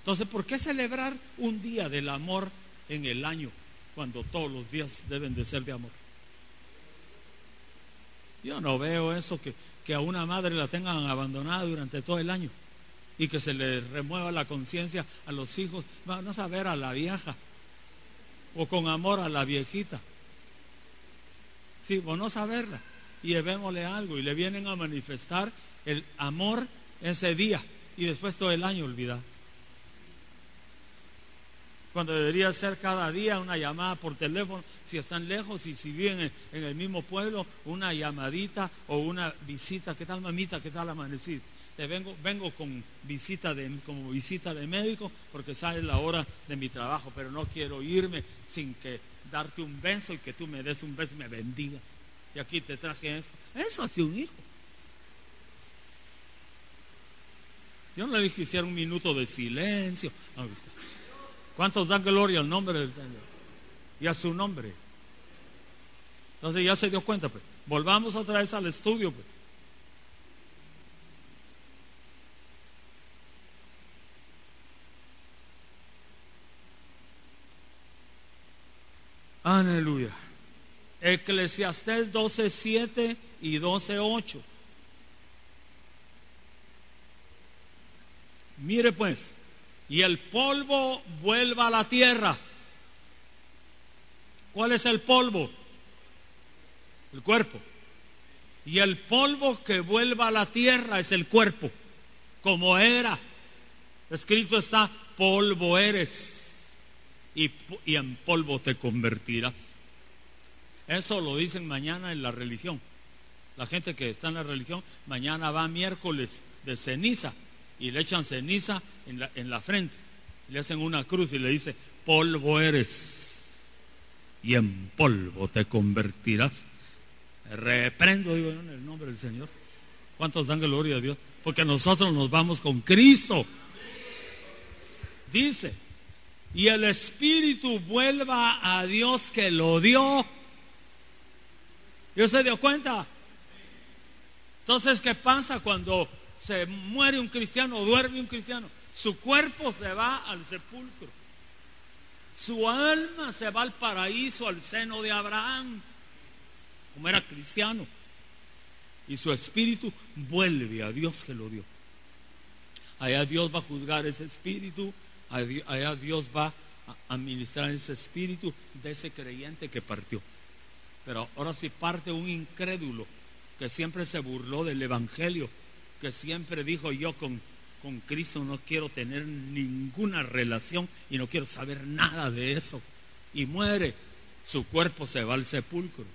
[SPEAKER 1] Entonces, ¿por qué celebrar un día del amor en el año cuando todos los días deben de ser de amor? Yo no veo eso que, que a una madre la tengan abandonada durante todo el año y que se le remueva la conciencia a los hijos. Vamos a a la vieja o con amor a la viejita. Sí, vamos a verla y llevémosle algo y le vienen a manifestar el amor ese día y después todo el año olvidar cuando debería ser cada día una llamada por teléfono, si están lejos y si viven en, el mismo pueblo, una llamadita o una visita. ¿Qué tal mamita? ¿Qué tal amaneciste? Te vengo, vengo con visita de, como visita de médico porque sale la hora de mi trabajo, pero no quiero irme sin que darte un beso y que tú me des un beso y me bendigas. y aquí te traje esto. Eso hace un hijo. Yo no le dije hiciera un minuto de silencio. ¿Cuántos dan gloria al nombre del Señor? Y a su nombre. Entonces ya se dio cuenta, pues. Volvamos otra vez al estudio, pues. Aleluya. Eclesiastés 12.7 y 12.8. Mire pues, y el polvo vuelva a la tierra. ¿Cuál es el polvo? El cuerpo. Y el polvo que vuelva a la tierra es el cuerpo, como era. Escrito está, polvo eres y, en polvo te convertirás. Eso lo dicen mañana en la religión. La gente que está en la religión, mañana va miércoles de ceniza y le echan ceniza en la, en la frente. Le hacen una cruz y le dice, polvo eres y en polvo te convertirás. Reprendo, digo en el nombre del Señor. ¿Cuántos dan gloria a Dios? Porque nosotros nos vamos con Cristo. Dice, y el espíritu vuelva a Dios que lo dio. ¿Dios se dio cuenta? Entonces, ¿qué pasa cuando se muere un cristiano o duerme un cristiano? Su cuerpo se va al sepulcro. Su alma se va al paraíso, al seno de Abraham, como era cristiano. Y su espíritu vuelve a Dios que lo dio. Allá Dios va a juzgar ese espíritu allá Dios va a administrar ese espíritu de ese creyente que partió. Pero ahora si parte un incrédulo que siempre se burló del Evangelio, que siempre dijo yo con, con Cristo no quiero tener ninguna relación y no quiero saber nada de eso. Y muere, su cuerpo se va al sepulcro.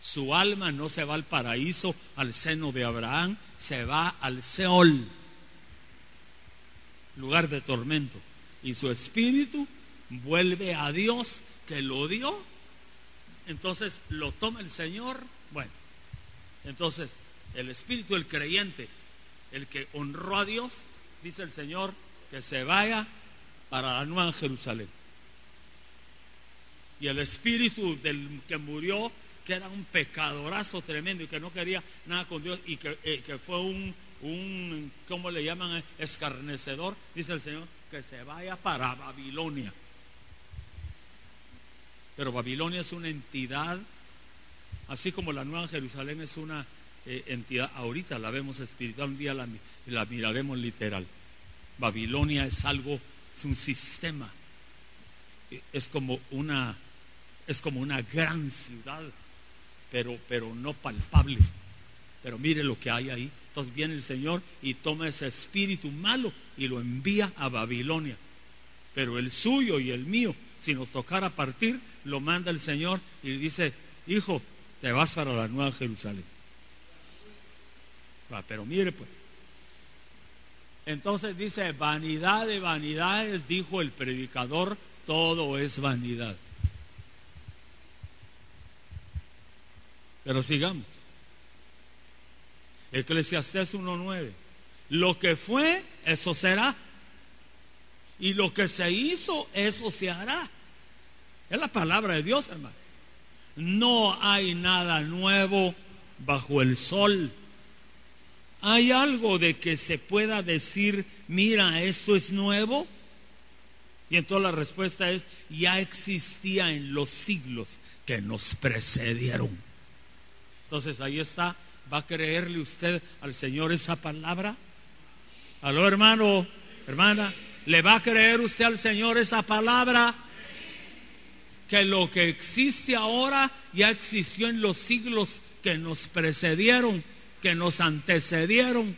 [SPEAKER 1] Su alma no se va al paraíso, al seno de Abraham, se va al Seol, lugar de tormento y su espíritu vuelve a Dios que lo dio, entonces lo toma el Señor. Bueno, entonces el espíritu del creyente, el que honró a Dios, dice el Señor, que se vaya para la nueva Jerusalén. Y el espíritu del que murió, que era un pecadorazo tremendo y que no quería nada con Dios y que, eh, que fue un, un, ¿cómo le llaman? Escarnecedor, dice el Señor, que se vaya para Babilonia. Pero Babilonia es una entidad, así como la Nueva Jerusalén es una eh, entidad, ahorita la vemos espiritual, un día la, la miraremos literal. Babilonia es algo, es un sistema, e, es como una, es como una gran ciudad, pero, pero no palpable. Pero mire lo que hay ahí. Entonces viene el Señor y toma ese espíritu malo y lo envía a Babilonia. Pero el suyo y el mío, si nos tocara partir, lo manda el Señor y dice, hijo, te vas para la nueva Jerusalén. Pero mire pues. Entonces dice, vanidad de vanidades, dijo el predicador, todo es vanidad. Pero sigamos. Eclesiastés 1.9. Lo que fue, eso será. Y lo que se hizo, eso se hará. Es la palabra de Dios, hermano. No hay nada nuevo bajo el sol. ¿Hay algo de que se pueda decir, mira, esto es nuevo? Y entonces la respuesta es, ya existía en los siglos que nos precedieron. Entonces ahí está ¿Va a creerle usted al Señor esa palabra? Aló, hermano, hermana, ¿le va a creer usted al Señor esa palabra? Que lo que existe ahora ya existió en los siglos que nos precedieron, que nos antecedieron.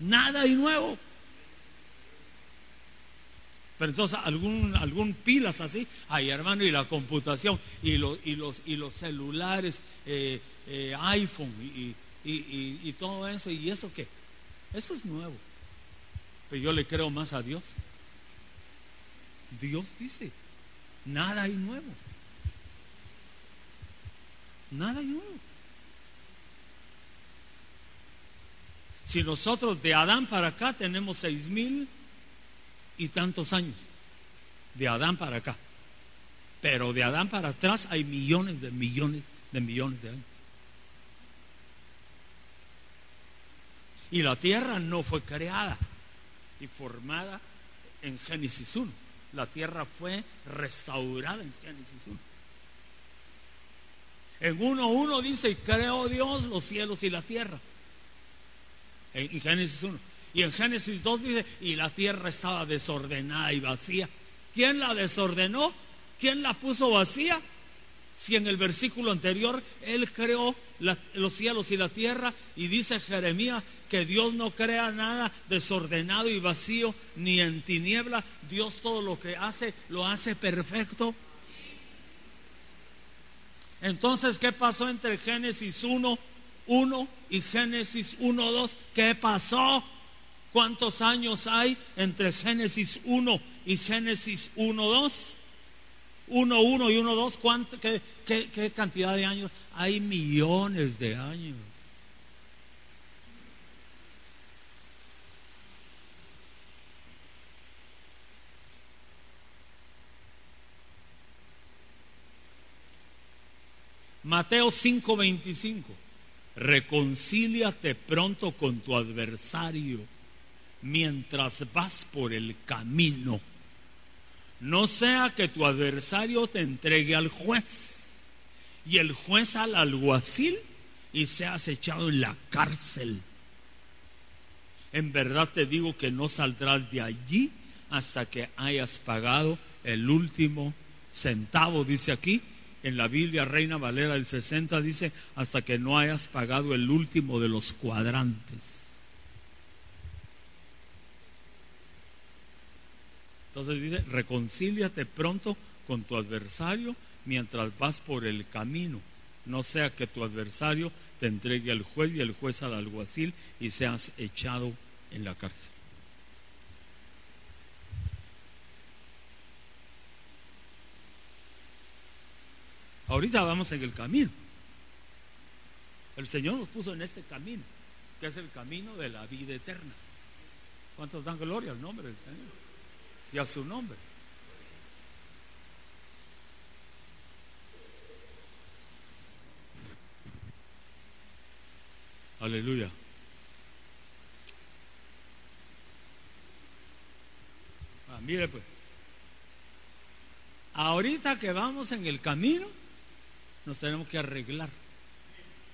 [SPEAKER 1] Nada y nuevo. Pero entonces algún, algún pilas así, ay hermano, y la computación, y, los, y, los, y los celulares, eh, eh, iPhone, y, y, todo eso, ¿y eso qué? Eso es nuevo. Pero yo le creo más a Dios. Dios dice, nada hay nuevo. Nada nuevo. Si nosotros de Adán para acá tenemos seis mil y tantos años, de Adán para acá, pero de Adán para atrás hay millones de millones de millones de años. Y la tierra no fue creada y formada en Génesis 1. La tierra fue restaurada en Génesis 1. En 1.1 dice, creó Dios los cielos y la tierra. En Génesis 1. Y en Génesis 2 dice, y la tierra estaba desordenada y vacía. ¿Quién la desordenó? ¿Quién la puso vacía? Si en el versículo anterior Él creó los cielos y la tierra y dice Jeremías que Dios no crea nada desordenado y vacío ni en tiniebla, Dios todo lo que hace lo hace perfecto. Entonces, ¿qué pasó entre Génesis 1, 1 y Génesis 1, 2? ¿Qué pasó? ¿Cuántos años hay entre Génesis 1 y Génesis 1, 2? 1, 1 y 1, 2, qué, qué, ¿qué cantidad de años? Hay millones de años. Mateo 5:25. Reconcíliate pronto con tu adversario mientras vas por el camino. No sea que tu adversario te entregue al juez y el juez al alguacil y seas echado en la cárcel. En verdad te digo que no saldrás de allí hasta que hayas pagado el último centavo, dice aquí, en la Biblia Reina Valera del 60 dice, hasta que no hayas pagado el último de los cuadrantes. Entonces dice, reconcíliate pronto con tu adversario mientras vas por el camino. No sea que tu adversario te entregue al juez y el juez al alguacil y seas echado en la cárcel. Ahorita vamos en el camino. El Señor nos puso en este camino, que es el camino de la vida eterna. ¿Cuántos dan gloria al nombre del Señor? Y a su nombre. Aleluya. Ah, mire pues. Ahorita que vamos en el camino, nos tenemos que arreglar.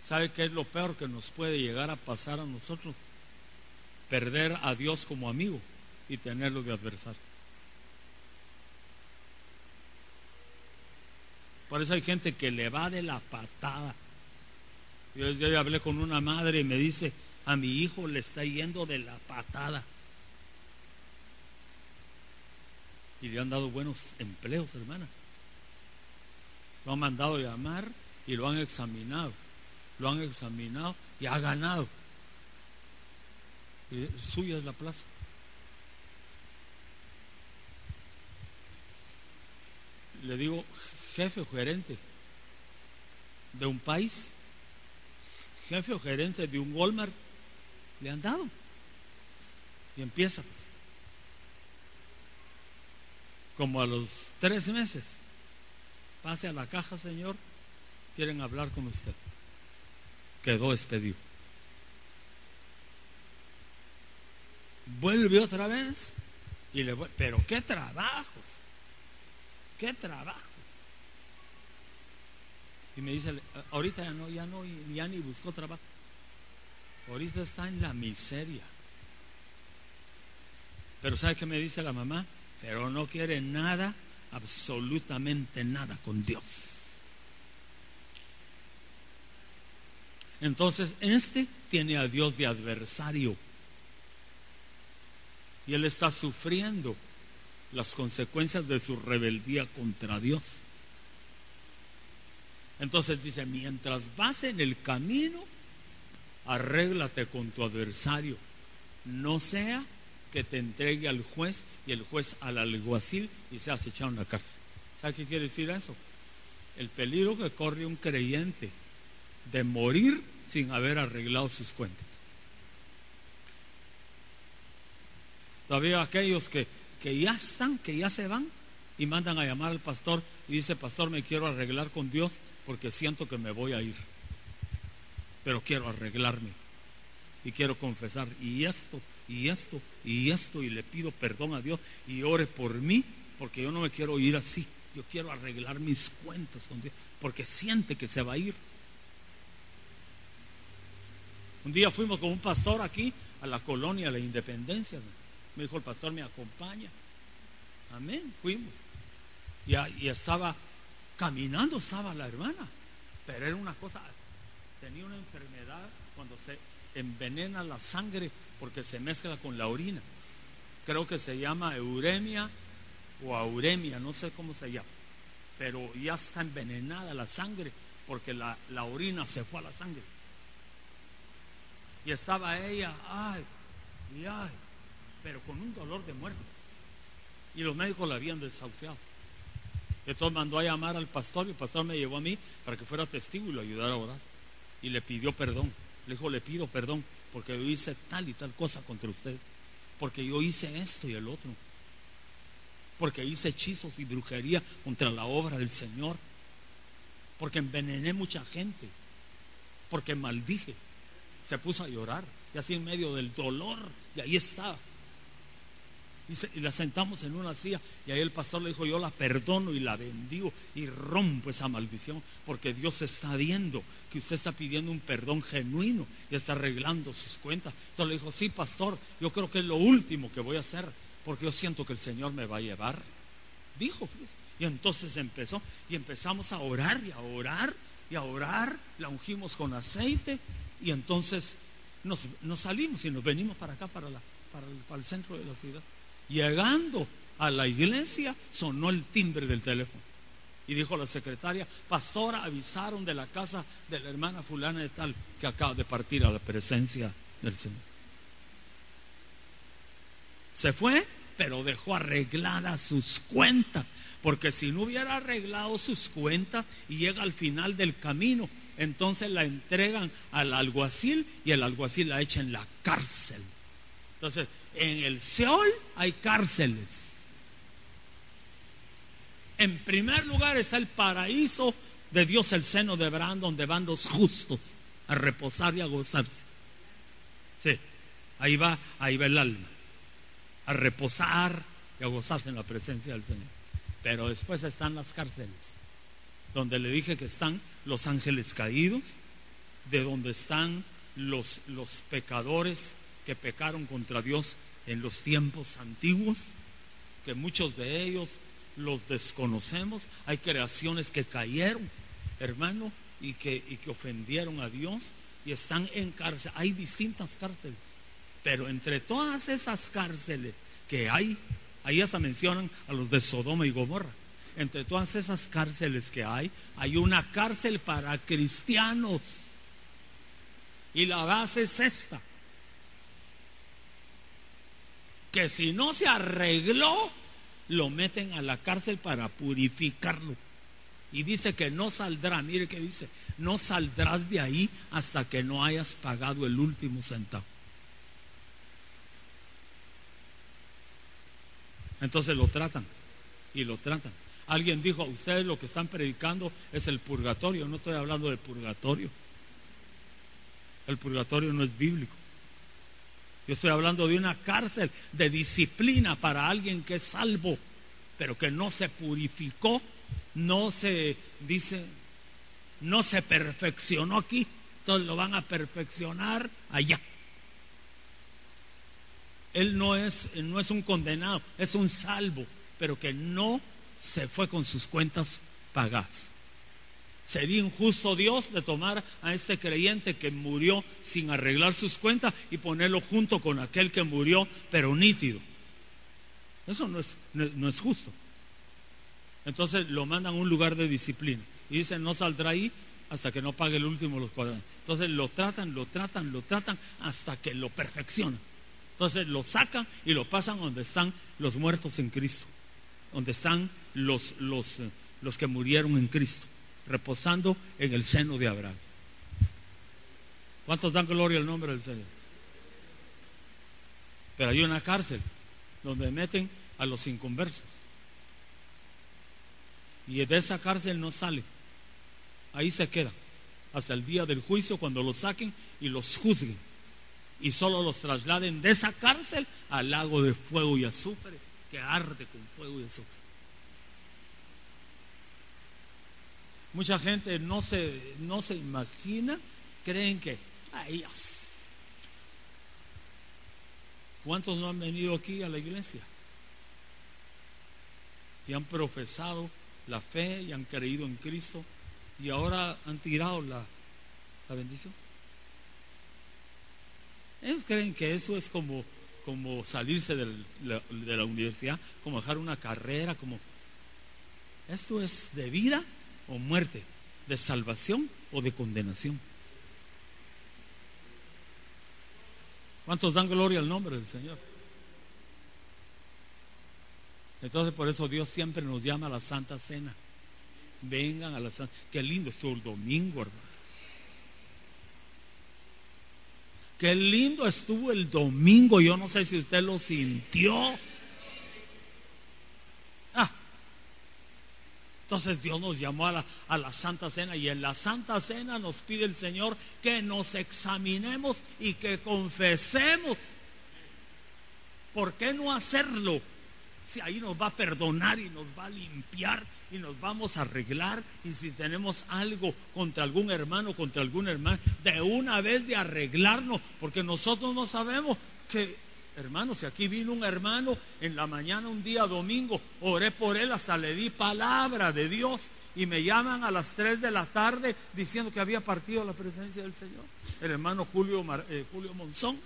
[SPEAKER 1] ¿Sabe qué es lo peor que nos puede llegar a pasar a nosotros? Perder a Dios como amigo y tenerlo de adversario. Por eso hay gente que le va de la patada. Yo, yo hablé con una madre y me dice, a mi hijo le está yendo de la patada. Y le han dado buenos empleos, hermana. Lo han mandado llamar y lo han examinado. Lo han examinado y ha ganado. Y suya es la plaza. Le digo, jefe o gerente de un país, jefe o gerente de un Walmart, le han dado. Y empieza. Como a los tres meses Pase a la caja, Señor. Quieren hablar con usted. Quedó expedido. Vuelve otra vez y le pero qué trabajos. Qué trabajos. Y me dice, ahorita ya no, ya no, ya ni buscó trabajo. Ahorita está en la miseria. Pero ¿sabe qué me dice la mamá? Pero no quiere nada absolutamente nada con Dios. Entonces, este tiene a Dios de adversario. Y él está sufriendo las consecuencias de su rebeldía contra Dios. Entonces dice, mientras vas en el camino, arréglate con tu adversario. No sea que te entregue al juez y el juez al alguacil y se echado en la cárcel. ¿Sabe qué quiere decir eso? El peligro que corre un creyente de morir sin haber arreglado sus cuentas. Todavía aquellos que, que ya están, que ya se van y mandan a llamar al pastor y dice, pastor, me quiero arreglar con Dios porque siento que me voy a ir. Pero quiero arreglarme y quiero confesar y esto y esto y esto y le pido perdón a Dios y ore por mí porque yo no me quiero ir así. Yo quiero arreglar mis cuentas con Dios porque siente que se va a ir. Un día fuimos con un pastor aquí a la colonia, a la independencia. Me dijo el pastor, me acompaña. Amén, fuimos. Y, y estaba caminando, estaba la hermana. Pero era una cosa, tenía una enfermedad cuando se envenena la sangre porque se mezcla con la orina. Creo que se llama euremia o auremia, no sé cómo se llama. Pero ya está envenenada la sangre porque la, la orina se fue a la sangre. Y estaba ella, ay, y ay, pero con un dolor de muerte. Y los médicos la habían desahuciado. Entonces mandó a llamar al pastor y el pastor me llevó a mí para que fuera testigo y lo ayudara a orar. Y le pidió perdón. Le dijo, le pido perdón porque yo hice tal y tal cosa contra usted. Porque yo hice esto y el otro. Porque hice hechizos y brujería contra la obra del Señor. Porque envenené mucha gente. Porque maldije. Se puso a llorar. Y así en medio del dolor. Y ahí estaba. Y, la sentamos en una silla y ahí el pastor le dijo, yo la perdono y la bendigo y rompo esa maldición porque Dios está viendo que usted está pidiendo un perdón genuino y está arreglando sus cuentas. Entonces le dijo, sí, pastor, yo creo que es lo último que voy a hacer porque yo siento que el Señor me va a llevar. Dijo, y entonces empezó y empezamos a orar y a orar y a orar, la ungimos con aceite y entonces nos, salimos y nos venimos para acá, para, la, para el centro de la ciudad. Llegando a la iglesia, sonó el timbre del teléfono. Y dijo la secretaria, pastora, avisaron de la casa de la hermana fulana de tal que acaba de partir a la presencia del Señor. Se fue, pero dejó arregladas sus cuentas. Porque si no hubiera arreglado sus cuentas y llega al final del camino, entonces la entregan al alguacil y el alguacil la echa en la cárcel. Entonces, en el Seol hay cárceles. En primer lugar está el paraíso de Dios, el seno de Abraham, donde van los justos a reposar y a gozarse. Sí, ahí va, ahí va el alma, a reposar y a gozarse en la presencia del Señor. Pero después están las cárceles, donde le dije que están los ángeles caídos, de donde están los, los pecadores que pecaron contra Dios en los tiempos antiguos, que muchos de ellos los desconocemos. Hay creaciones que cayeron, hermano, y que, y que ofendieron a Dios y están en cárcel. Hay distintas cárceles, pero entre todas esas cárceles que hay, ahí hasta mencionan a los de Sodoma y Gomorra. Entre todas esas cárceles que hay, hay una cárcel para cristianos. Y la base es esta que si no se arregló, lo meten a la cárcel para purificarlo. Y dice que no saldrá, mire que dice, no saldrás de ahí hasta que no hayas pagado el último centavo. Entonces lo tratan y lo tratan. Alguien dijo, ustedes lo que están predicando es el purgatorio. No estoy hablando de purgatorio. El purgatorio no es bíblico. Yo estoy hablando de una cárcel de disciplina para alguien que es salvo, pero que no se purificó, no se dice, no se perfeccionó aquí, entonces lo van a perfeccionar allá. Él no es, no es un condenado, es un salvo, pero que no se fue con sus cuentas pagadas. Sería injusto Dios de tomar a este creyente que murió sin arreglar sus cuentas y ponerlo junto con aquel que murió pero nítido. Eso no es, no, es justo. Entonces lo mandan a un lugar de disciplina y dicen no saldrá ahí hasta que no pague el último los cuadrantes. Entonces lo tratan, lo tratan, lo tratan hasta que lo perfeccionan. Entonces lo sacan y lo pasan donde están los muertos en Cristo, donde están los, los, los que murieron en Cristo reposando en el seno de Abraham. ¿Cuántos dan gloria al nombre del Señor? Pero hay una cárcel donde meten a los inconversos. Y de esa cárcel no sale. Ahí se queda. Hasta el día del juicio cuando los saquen y los juzguen. Y solo los trasladen de esa cárcel al lago de fuego y azufre que arde con fuego y azufre. Mucha gente no se, no se imagina, creen que, ay, ¿cuántos no han venido aquí a la iglesia? Y han profesado la fe y han creído en Cristo y ahora han tirado la, la bendición. Ellos creen que eso es como, como salirse de la universidad, como dejar una carrera, como... Esto es de vida o muerte, de salvación o de condenación. ¿Cuántos dan gloria al nombre del Señor? Entonces por eso Dios siempre nos llama a la Santa Cena. Vengan a la Santa. Qué lindo estuvo el domingo, hermano. Qué lindo estuvo el domingo. Yo no sé si usted lo sintió. Entonces Dios nos llamó a la, a la, Santa Cena y en la Santa Cena nos pide el Señor que nos examinemos y que confesemos. ¿Por qué no hacerlo? Si ahí nos va a perdonar y nos va a limpiar y nos vamos a arreglar y si tenemos algo contra algún hermano, contra algún hermano, de una vez de arreglarnos, porque nosotros no sabemos que Hermanos, si aquí vino un hermano en la mañana un día domingo, oré por él, hasta le di palabra de Dios y me llaman a las 3 de la tarde diciendo que había partido la presencia del Señor. El hermano Julio, eh, Julio Monzón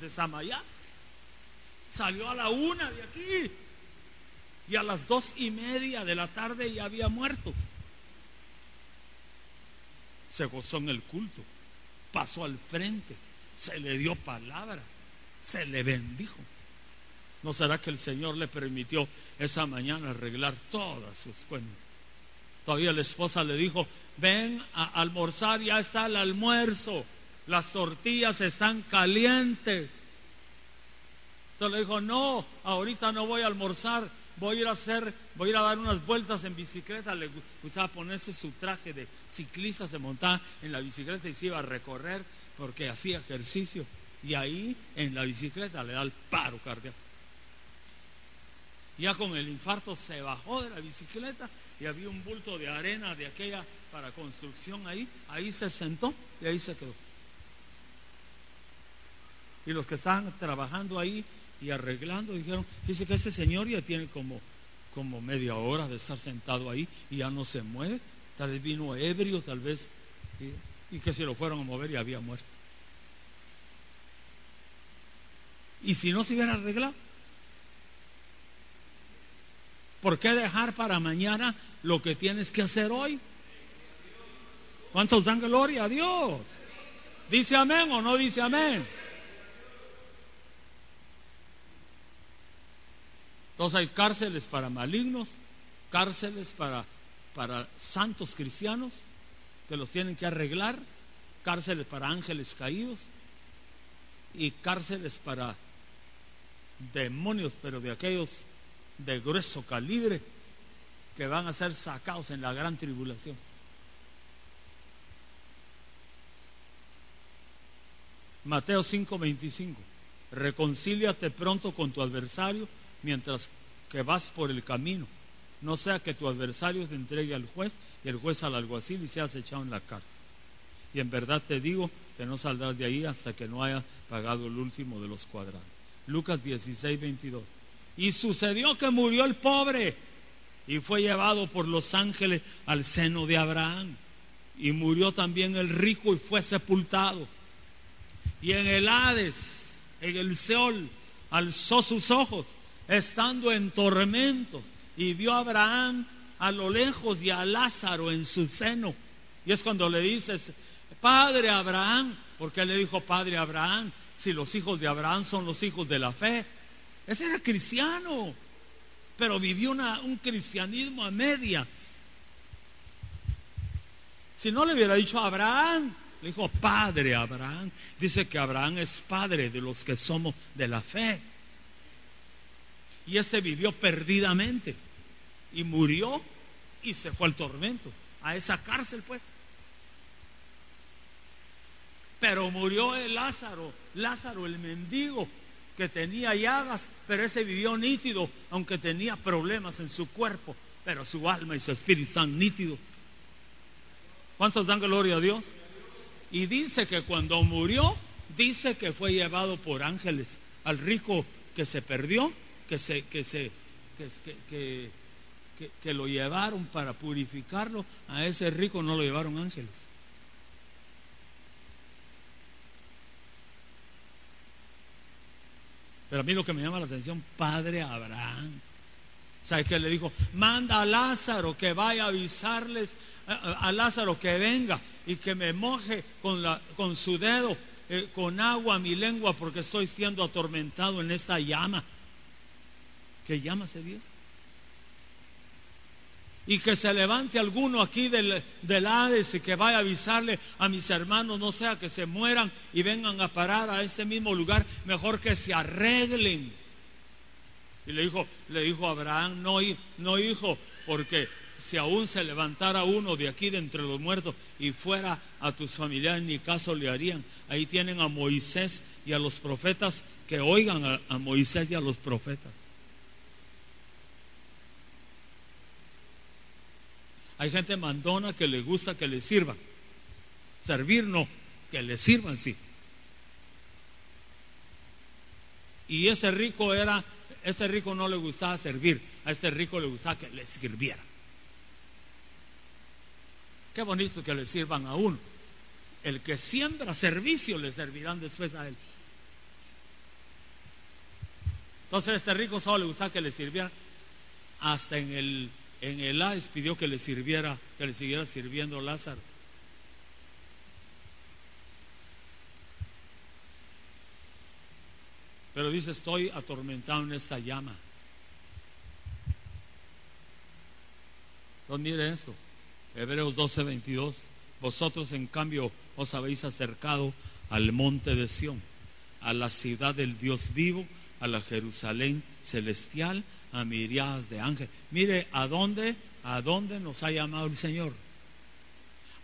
[SPEAKER 1] de Samayá salió a la una de aquí y a las dos y media de la tarde ya había muerto. Se gozó en el culto, pasó al frente, se le dio palabra se le bendijo. ¿No será que el Señor le permitió esa mañana arreglar todas sus cuentas? Todavía la esposa le dijo, ven a almorzar, ya está el almuerzo, las tortillas están calientes. Entonces le dijo, no, ahorita no voy a almorzar, voy a ir a hacer, voy a ir a dar unas vueltas en bicicleta. Le gustaba ponerse su traje de ciclista, se montaba en la bicicleta y se iba a recorrer porque hacía ejercicio y ahí en la bicicleta le da el paro cardíaco. Ya con el infarto se bajó de la bicicleta y había un bulto de arena de aquella para construcción ahí, ahí se sentó y ahí se quedó. Y los que estaban trabajando ahí y arreglando dijeron, dice que ese señor ya tiene como, como media hora de estar sentado ahí y ya no se mueve, tal vez vino ebrio, tal vez, y, y que se lo fueron a mover y había muerto. ¿Y si no se hubiera arreglado? ¿Por qué dejar para mañana lo que tienes que hacer hoy? ¿Cuántos dan gloria a Dios? ¿Dice amén o no dice amén? Entonces hay cárceles para malignos, cárceles para, para santos cristianos que los tienen que arreglar, cárceles para ángeles caídos y cárceles para demonios, pero de aquellos de grueso calibre que van a ser sacados en la gran tribulación. Mateo 5:25. Reconcíliate pronto con tu adversario mientras que vas por el camino. No sea que tu adversario te entregue al juez y el juez al alguacil y seas echado en la cárcel. Y en verdad te digo que no saldrás de ahí hasta que no haya pagado el último de los cuadrados. Lucas 16, 22. Y sucedió que murió el pobre y fue llevado por los ángeles al seno de Abraham. Y murió también el rico y fue sepultado. Y en el Hades, en el Seol, alzó sus ojos, estando en tormentos, y vio a Abraham a lo lejos y a Lázaro en su seno. Y es cuando le dices, Padre Abraham, porque le dijo Padre Abraham, si los hijos de Abraham son los hijos de la fe. Ese era cristiano, pero vivió un cristianismo a medias. Si no le hubiera dicho a Abraham, Le dijo padre Abraham. Dice que Abraham es padre de los que somos de la fe. Y este vivió perdidamente y murió y se fue al tormento, a esa cárcel pues. Pero murió el Lázaro, Lázaro el mendigo, que tenía llagas, pero ese vivió nítido, aunque tenía problemas en su cuerpo, pero su alma y su espíritu están nítidos. ¿Cuántos dan gloria a Dios? Y dice que cuando murió, dice que fue llevado por ángeles al rico que se perdió, que se, que se, que, que lo llevaron para purificarlo, a ese rico no lo llevaron ángeles. Pero a mí lo que me llama la atención, Padre Abraham. ¿Sabe qué le dijo? Manda a Lázaro que vaya a avisarles a, Lázaro que venga y que me moje con, la, con su dedo, eh, con agua mi lengua, porque estoy siendo atormentado en esta llama. ¿Qué llama se Dios? Y que se levante alguno aquí del, del, Hades y que vaya a avisarle a mis hermanos, no sea que se mueran y vengan a parar a este mismo lugar, mejor que se arreglen. Y le dijo, le dijo Abraham, no, no hijo, porque si aún se levantara uno de aquí de entre los muertos y fuera a tus familiares, ni caso le harían. Ahí tienen a Moisés y a los profetas que oigan a Moisés y a los profetas. Hay gente mandona que le gusta que le sirvan. Servir no, que le sirvan sí. Y este rico era, este rico no le gustaba servir, a este rico le gustaba que le sirviera. Qué bonito que le sirvan a uno. El que siembra servicio le servirán después a él. Entonces este rico solo le gustaba que le sirviera hasta en el en el Hades pidió que le sirviera, que le siguiera sirviendo Lázaro. Pero dice, estoy atormentado en esta llama. Entonces mire esto, Hebreos 12, 22. Vosotros en cambio os habéis acercado al monte de Sión, a la ciudad del Dios vivo, a la Jerusalén celestial, a miriadas de ángeles. Mire, ¿a dónde? ¿A dónde nos ha llamado el Señor?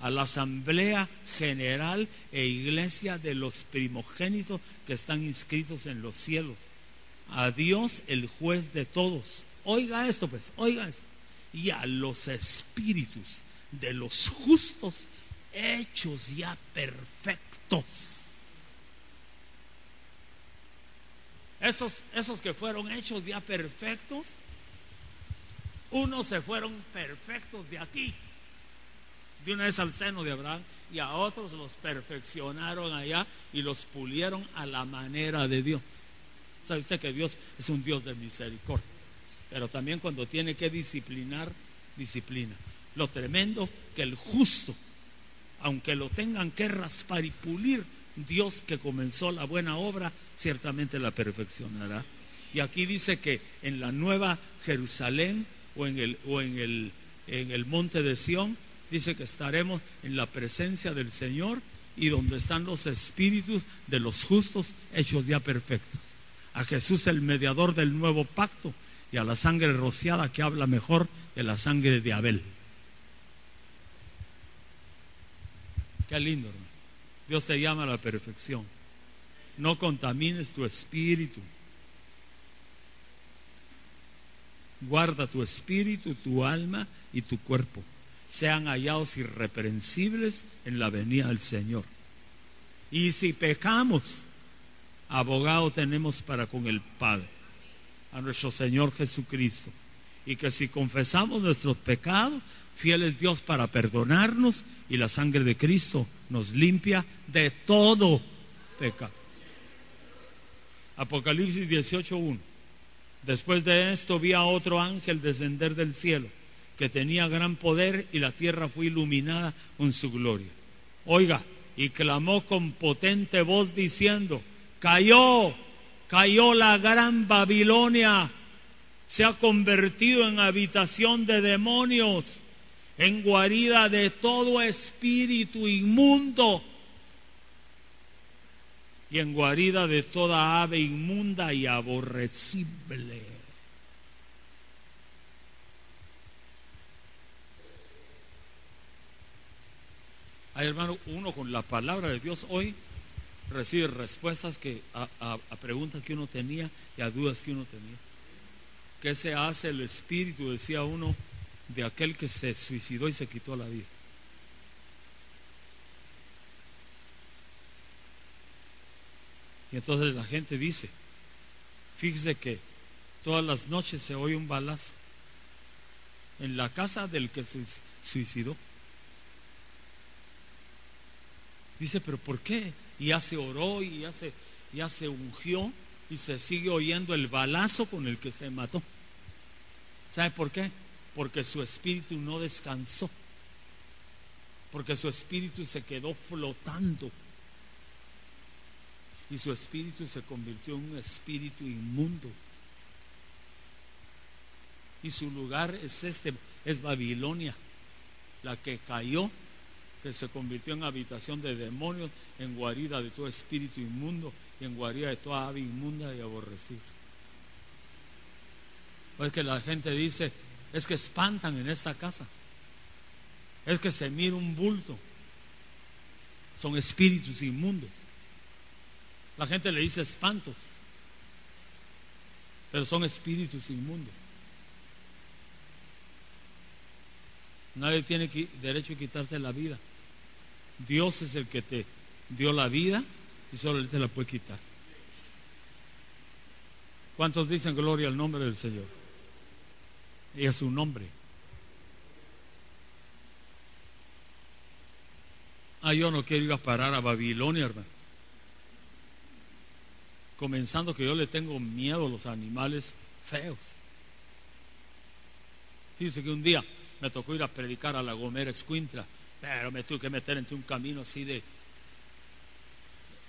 [SPEAKER 1] A la asamblea general e iglesia de los primogénitos que están inscritos en los cielos. A Dios, el juez de todos. Oiga esto, pues, oiga esto. Y a los espíritus de los justos hechos ya perfectos Esos, esos que fueron hechos ya perfectos, unos se fueron perfectos de aquí, de una vez al seno de Abraham, y a otros los perfeccionaron allá y los pulieron a la manera de Dios. ¿Sabe usted que Dios es un Dios de misericordia? Pero también cuando tiene que disciplinar, disciplina. Lo tremendo que el justo, aunque lo tengan que raspar y pulir, Dios que comenzó la buena obra, ciertamente la perfeccionará. Y aquí dice que en la nueva Jerusalén o en el, o en el, en el monte de Sión, dice que estaremos en la presencia del Señor y donde están los espíritus de los justos hechos ya perfectos. A Jesús el mediador del nuevo pacto y a la sangre rociada que habla mejor que la sangre de Abel. Qué lindo, hermano. Dios te llama a la perfección. No contamines tu espíritu. Guarda tu espíritu, tu alma y tu cuerpo. Sean hallados irreprensibles en la venida del Señor. Y si pecamos, abogado tenemos para con el Padre, a nuestro Señor Jesucristo. Y que si confesamos nuestros pecados, fiel es Dios para perdonarnos y la sangre de Cristo nos limpia de todo pecado. Apocalipsis 18.1. Después de esto vi a otro ángel descender del cielo, que tenía gran poder y la tierra fue iluminada con su gloria. Oiga, y clamó con potente voz diciendo, cayó, cayó la gran Babilonia, se ha convertido en habitación de demonios en guarida de todo espíritu inmundo y en guarida de toda ave inmunda y aborrecible. Hay hermano, uno con la palabra de Dios hoy recibe respuestas que a, a, preguntas que uno tenía y a dudas que uno tenía. ¿Qué se hace el espíritu, decía uno, de aquel que se suicidó y se quitó la vida? Y entonces la gente dice, fíjese que todas las noches se oye un balazo en la casa del que se suicidó. Dice, pero ¿por qué? Y ya se oró y ya se, ya se ungió y se sigue oyendo el balazo con el que se mató. ¿Sabe por qué? Porque su espíritu no descansó. Porque su espíritu se quedó flotando. Y su espíritu se convirtió en un espíritu inmundo. Y su lugar es este, es Babilonia, la que cayó que se convirtió en habitación de demonios, en guarida de todo espíritu inmundo y en guarida de toda ave inmunda y aborrecida. Pues que la gente dice, es que espantan en esta casa, es que se mira un bulto, son espíritus inmundos. La gente le dice espantos, pero son espíritus inmundos. Nadie tiene derecho a quitarse la vida. Dios es el que te dio la vida y solo Él te la puede quitar. ¿Cuántos dicen gloria al nombre del Señor? Y a su nombre. Ah, yo no quiero ir a parar a Babilonia, hermano. Comenzando que yo le tengo miedo a los animales feos. Dice que un día me tocó ir a predicar a la Gomera Escuintla pero me tuve que meter entre un camino así de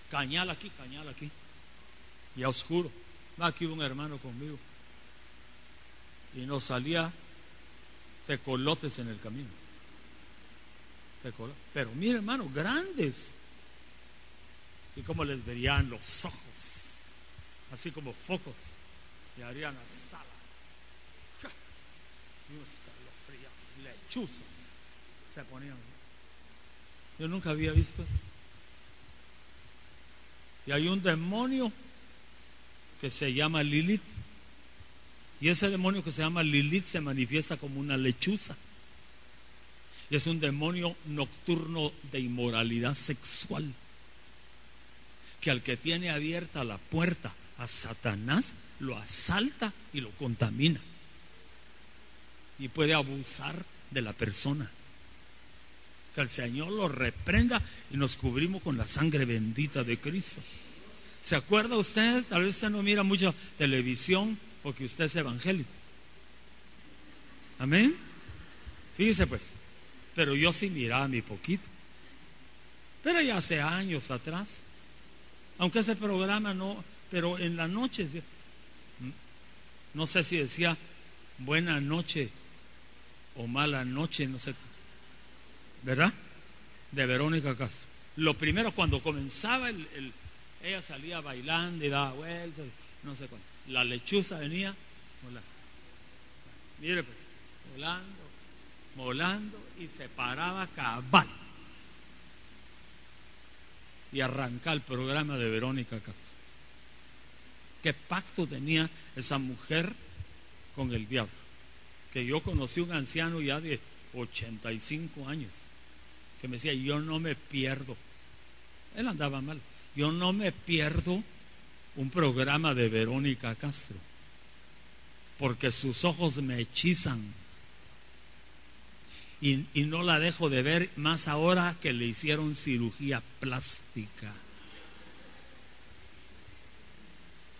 [SPEAKER 1] cañal aquí, cañal aquí. Y a oscuro. Aquí un hermano conmigo. Y nos salía tecolotes en el camino. Pero mire, hermano, grandes. Y como les verían los ojos. Así como focos. Y harían sala. Y unos lechuzas se ponían. Yo nunca había visto eso. Y hay un demonio que se llama Lilith. Y ese demonio que se llama Lilith se manifiesta como una lechuza. Y es un demonio nocturno de inmoralidad sexual. Que al que tiene abierta la puerta a Satanás, lo asalta y lo contamina. Y puede abusar de la persona. Que el Señor lo reprenda y nos cubrimos con la sangre bendita de Cristo. ¿Se acuerda usted? Tal vez usted no mira mucha televisión porque usted es evangélico. Amén. Fíjese pues. Pero yo sí miraba mi poquito. Pero ya hace años atrás. Aunque ese programa no, pero en la noche, no sé si decía buena noche o mala noche, no sé ¿verdad? De Verónica Castro. Lo primero, cuando comenzaba, el, ella salía bailando y daba vueltas, no sé cuánto. La lechuza venía volando. Mire pues, volando, volando y se paraba cabal. Y arranca el programa de Verónica Castro. ¿Qué pacto tenía esa mujer con el diablo? Que yo conocí un anciano ya de 85 años que me decía, yo no me pierdo. Él andaba mal. Yo no me pierdo un programa de Verónica Castro, porque sus ojos me hechizan. Y, y, no la dejo de ver más ahora que le hicieron cirugía plástica.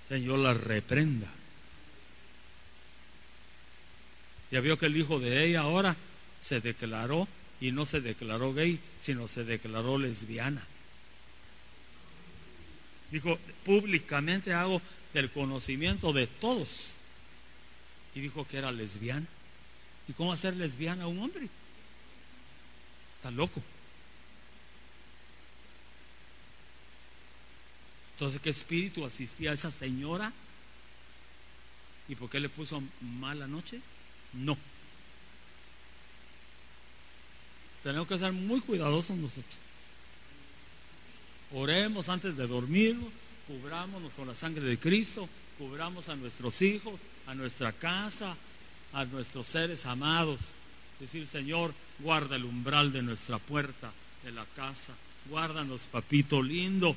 [SPEAKER 1] Señor la reprenda. Ya vio que el hijo de ella ahora se declaró y no se declaró gay, sino se declaró lesbiana. Dijo, públicamente hago del conocimiento de todos. Y dijo que era lesbiana. ¿Y cómo hacer lesbiana a un hombre? Está loco. Entonces, ¿qué espíritu asistía a esa señora? ¿Y por qué le puso mala noche? No. Tenemos que ser muy cuidadosos nosotros. Oremos antes de dormir, cubrámonos con la sangre de Cristo, cubramos a nuestros hijos, a nuestra casa, a nuestros seres amados. Decir, Señor, guarda el umbral de nuestra puerta, de la casa. Guárdanos, papito lindo,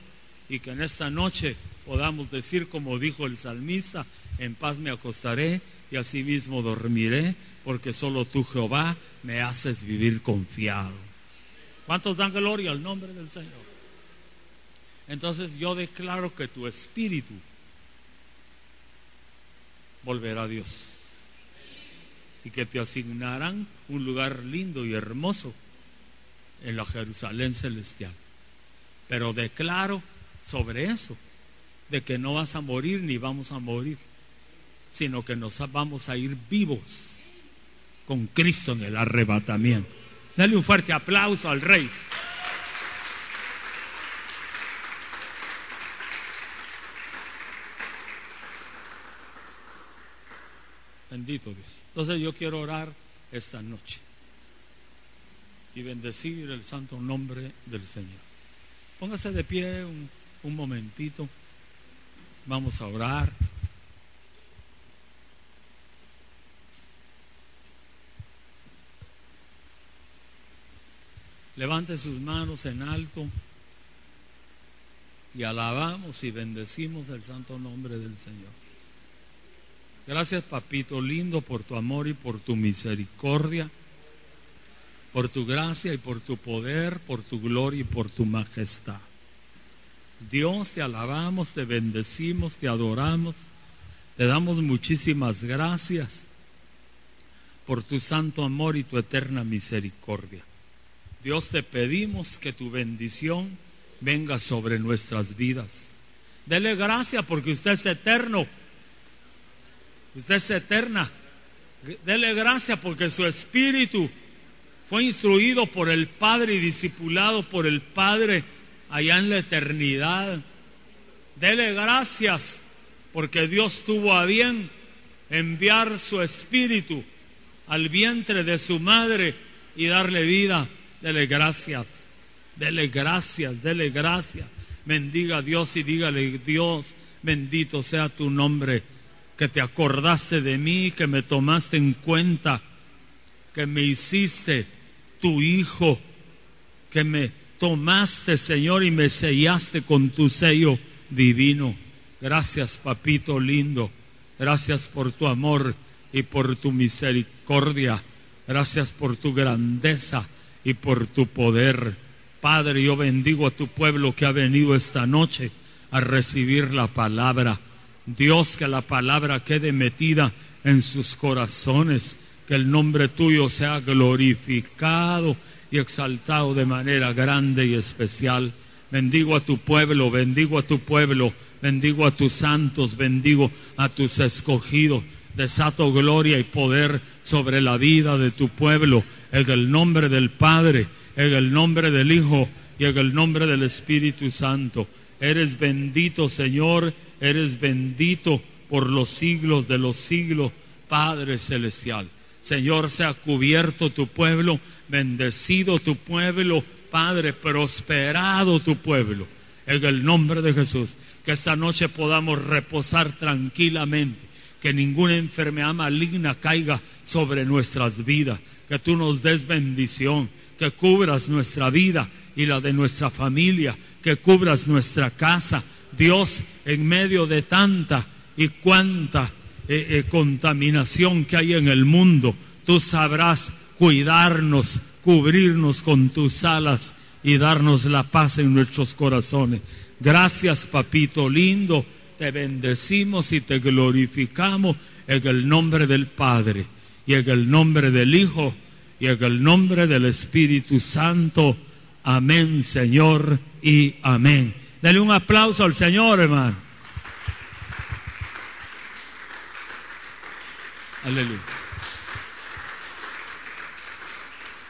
[SPEAKER 1] y que en esta noche podamos decir, como dijo el salmista, en paz me acostaré y asimismo dormiré, porque solo tú, Jehová, me haces vivir confiado. ¿Cuántos dan gloria al nombre del Señor? Entonces yo declaro que tu espíritu volverá a Dios y que te asignarán un lugar lindo y hermoso en la Jerusalén celestial. Pero declaro sobre eso, de que no vas a morir ni vamos a morir, sino que nos vamos a ir vivos con Cristo en el arrebatamiento. Dale un fuerte aplauso al Rey. Bendito Dios. Entonces yo quiero orar esta noche y bendecir el santo nombre del Señor. Póngase de pie un, un momentito. Vamos a orar. Levante sus manos en alto y alabamos y bendecimos el santo nombre del Señor. Gracias, papito lindo, por tu amor y por tu misericordia, por tu gracia y por tu poder, por tu gloria y por tu majestad. Dios, te alabamos, te bendecimos, te adoramos, te damos muchísimas gracias por tu santo amor y tu eterna misericordia. Dios, te pedimos que tu bendición venga sobre nuestras vidas. Dele gracias porque usted es eterno. Usted es eterna. Dele gracias porque su espíritu fue instruido por el Padre y discipulado por el Padre allá en la eternidad. Dele gracias porque Dios tuvo a bien enviar su espíritu al vientre de su madre y darle vida. Dele gracias, dele gracias, dele gracias. Bendiga a Dios y dígale, Dios, bendito sea tu nombre, que te acordaste de mí, que me tomaste en cuenta, que me hiciste tu hijo, que me tomaste, Señor, y me sellaste con tu sello divino. Gracias, papito lindo. Gracias por tu amor y por tu misericordia. Gracias por tu grandeza y por tu poder. Padre, yo bendigo a tu pueblo que ha venido esta noche a recibir la palabra. Dios, que la palabra quede metida en sus corazones, que el nombre tuyo sea glorificado y exaltado de manera grande y especial. Bendigo a tu pueblo, bendigo a tu pueblo, bendigo a tus santos, bendigo a tus escogidos. Desato gloria y poder sobre la vida de tu pueblo, en el nombre del Padre, en el nombre del Hijo y en el nombre del Espíritu Santo. Eres bendito, Señor, eres bendito por los siglos de los siglos, Padre Celestial. Señor, sea cubierto tu pueblo, bendecido tu pueblo, Padre, prosperado tu pueblo. En el nombre de Jesús, que esta noche podamos reposar tranquilamente, que ninguna enfermedad maligna caiga sobre nuestras vidas, que tú nos des bendición, que cubras nuestra vida y la de nuestra familia, que cubras nuestra casa. Dios, en medio de tanta y cuanta eh, eh, contaminación que hay en el mundo, tú sabrás cuidarnos, cubrirnos con tus alas y darnos la paz en nuestros corazones. Gracias, papito lindo, te bendecimos y te glorificamos en el nombre del Padre y en el nombre del Hijo y en el nombre del Espíritu Santo. Amén, Señor, y amén. Dale un aplauso al Señor, hermano. Aleluya.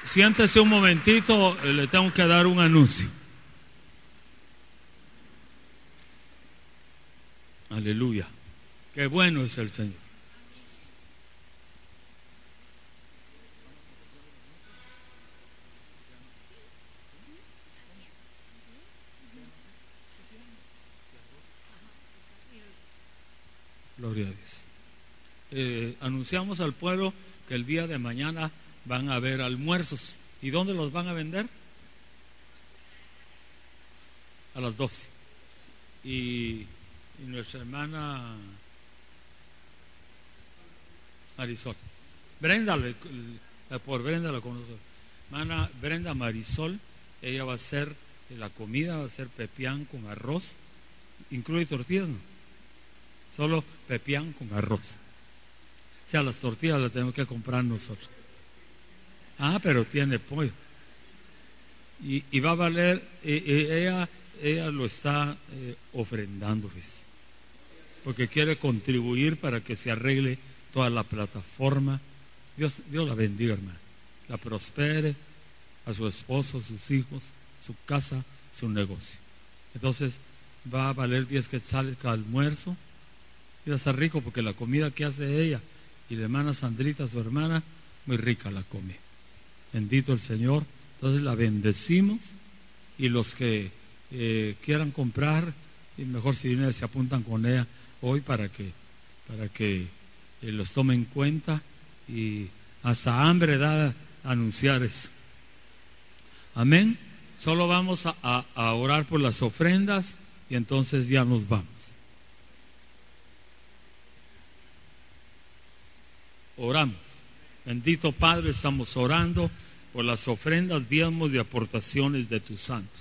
[SPEAKER 1] Siéntese un momentito, le tengo que dar un anuncio. Aleluya. Qué bueno es el Señor. Gloria a Dios. Eh, anunciamos al pueblo que el día de mañana van a haber almuerzos. ¿Y dónde los van a vender? A las 12. Y, nuestra hermana Marisol. Brenda, por Brenda la conozco. Hermana Brenda Marisol, ella va a hacer la comida, va a ser pepián con arroz. Incluye tortillas, ¿no? Solo pepián con arroz. O sea, las tortillas las tenemos que comprar nosotros. Ah, pero tiene pollo. Y, va a valer, eh, eh, ella, ella lo está eh, ofrendando, porque quiere contribuir para que se arregle toda la plataforma. Dios, Dios la bendiga, hermano. La prospere a su esposo, sus hijos, su casa, su negocio. Entonces va a valer 10 quetzales cada almuerzo va a estar rico porque la comida que hace ella y la hermana Sandrita, su hermana, muy rica la come. Bendito el Señor. Entonces la bendecimos y los que eh, quieran comprar, y mejor si vienen se apuntan con ella hoy para que, para que eh, los tomen en cuenta y hasta hambre da anunciar eso. Amén. Solo vamos a orar por las ofrendas y entonces ya nos vamos. Oramos. Bendito Padre, estamos orando por las ofrendas, diezmos y aportaciones de tus santos.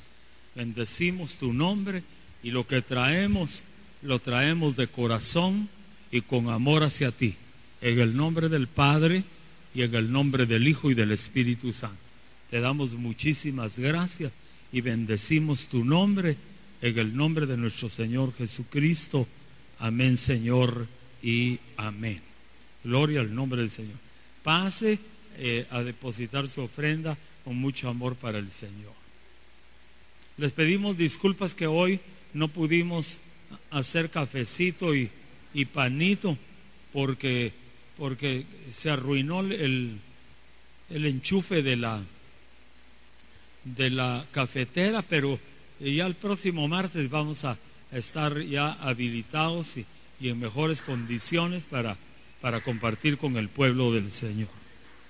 [SPEAKER 1] Bendecimos tu nombre y lo que traemos, lo traemos de corazón y con amor hacia ti. En el nombre del Padre y en el nombre del Hijo y del Espíritu Santo. Te damos muchísimas gracias y bendecimos tu nombre en el nombre de nuestro Señor Jesucristo. Amén, Señor, y amén. Gloria al nombre del Señor. Pase eh, a depositar su ofrenda con mucho amor para el Señor. Les pedimos disculpas que hoy no pudimos hacer cafecito y, panito porque, porque se arruinó el, el enchufe de la, de la cafetera, pero ya el próximo martes vamos a estar ya habilitados y en mejores condiciones para para compartir con el pueblo del Señor.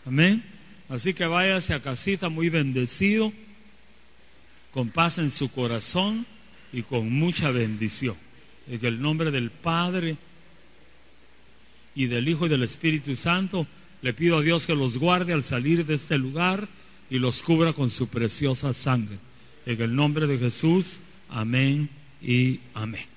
[SPEAKER 1] Amén. Así que váyase a casita muy bendecido, con paz en su corazón y con mucha bendición. En el nombre del Padre y del Hijo y del Espíritu Santo, le pido a Dios que los guarde al salir de este lugar y los cubra con su preciosa sangre. En el nombre de Jesús, amén y amén.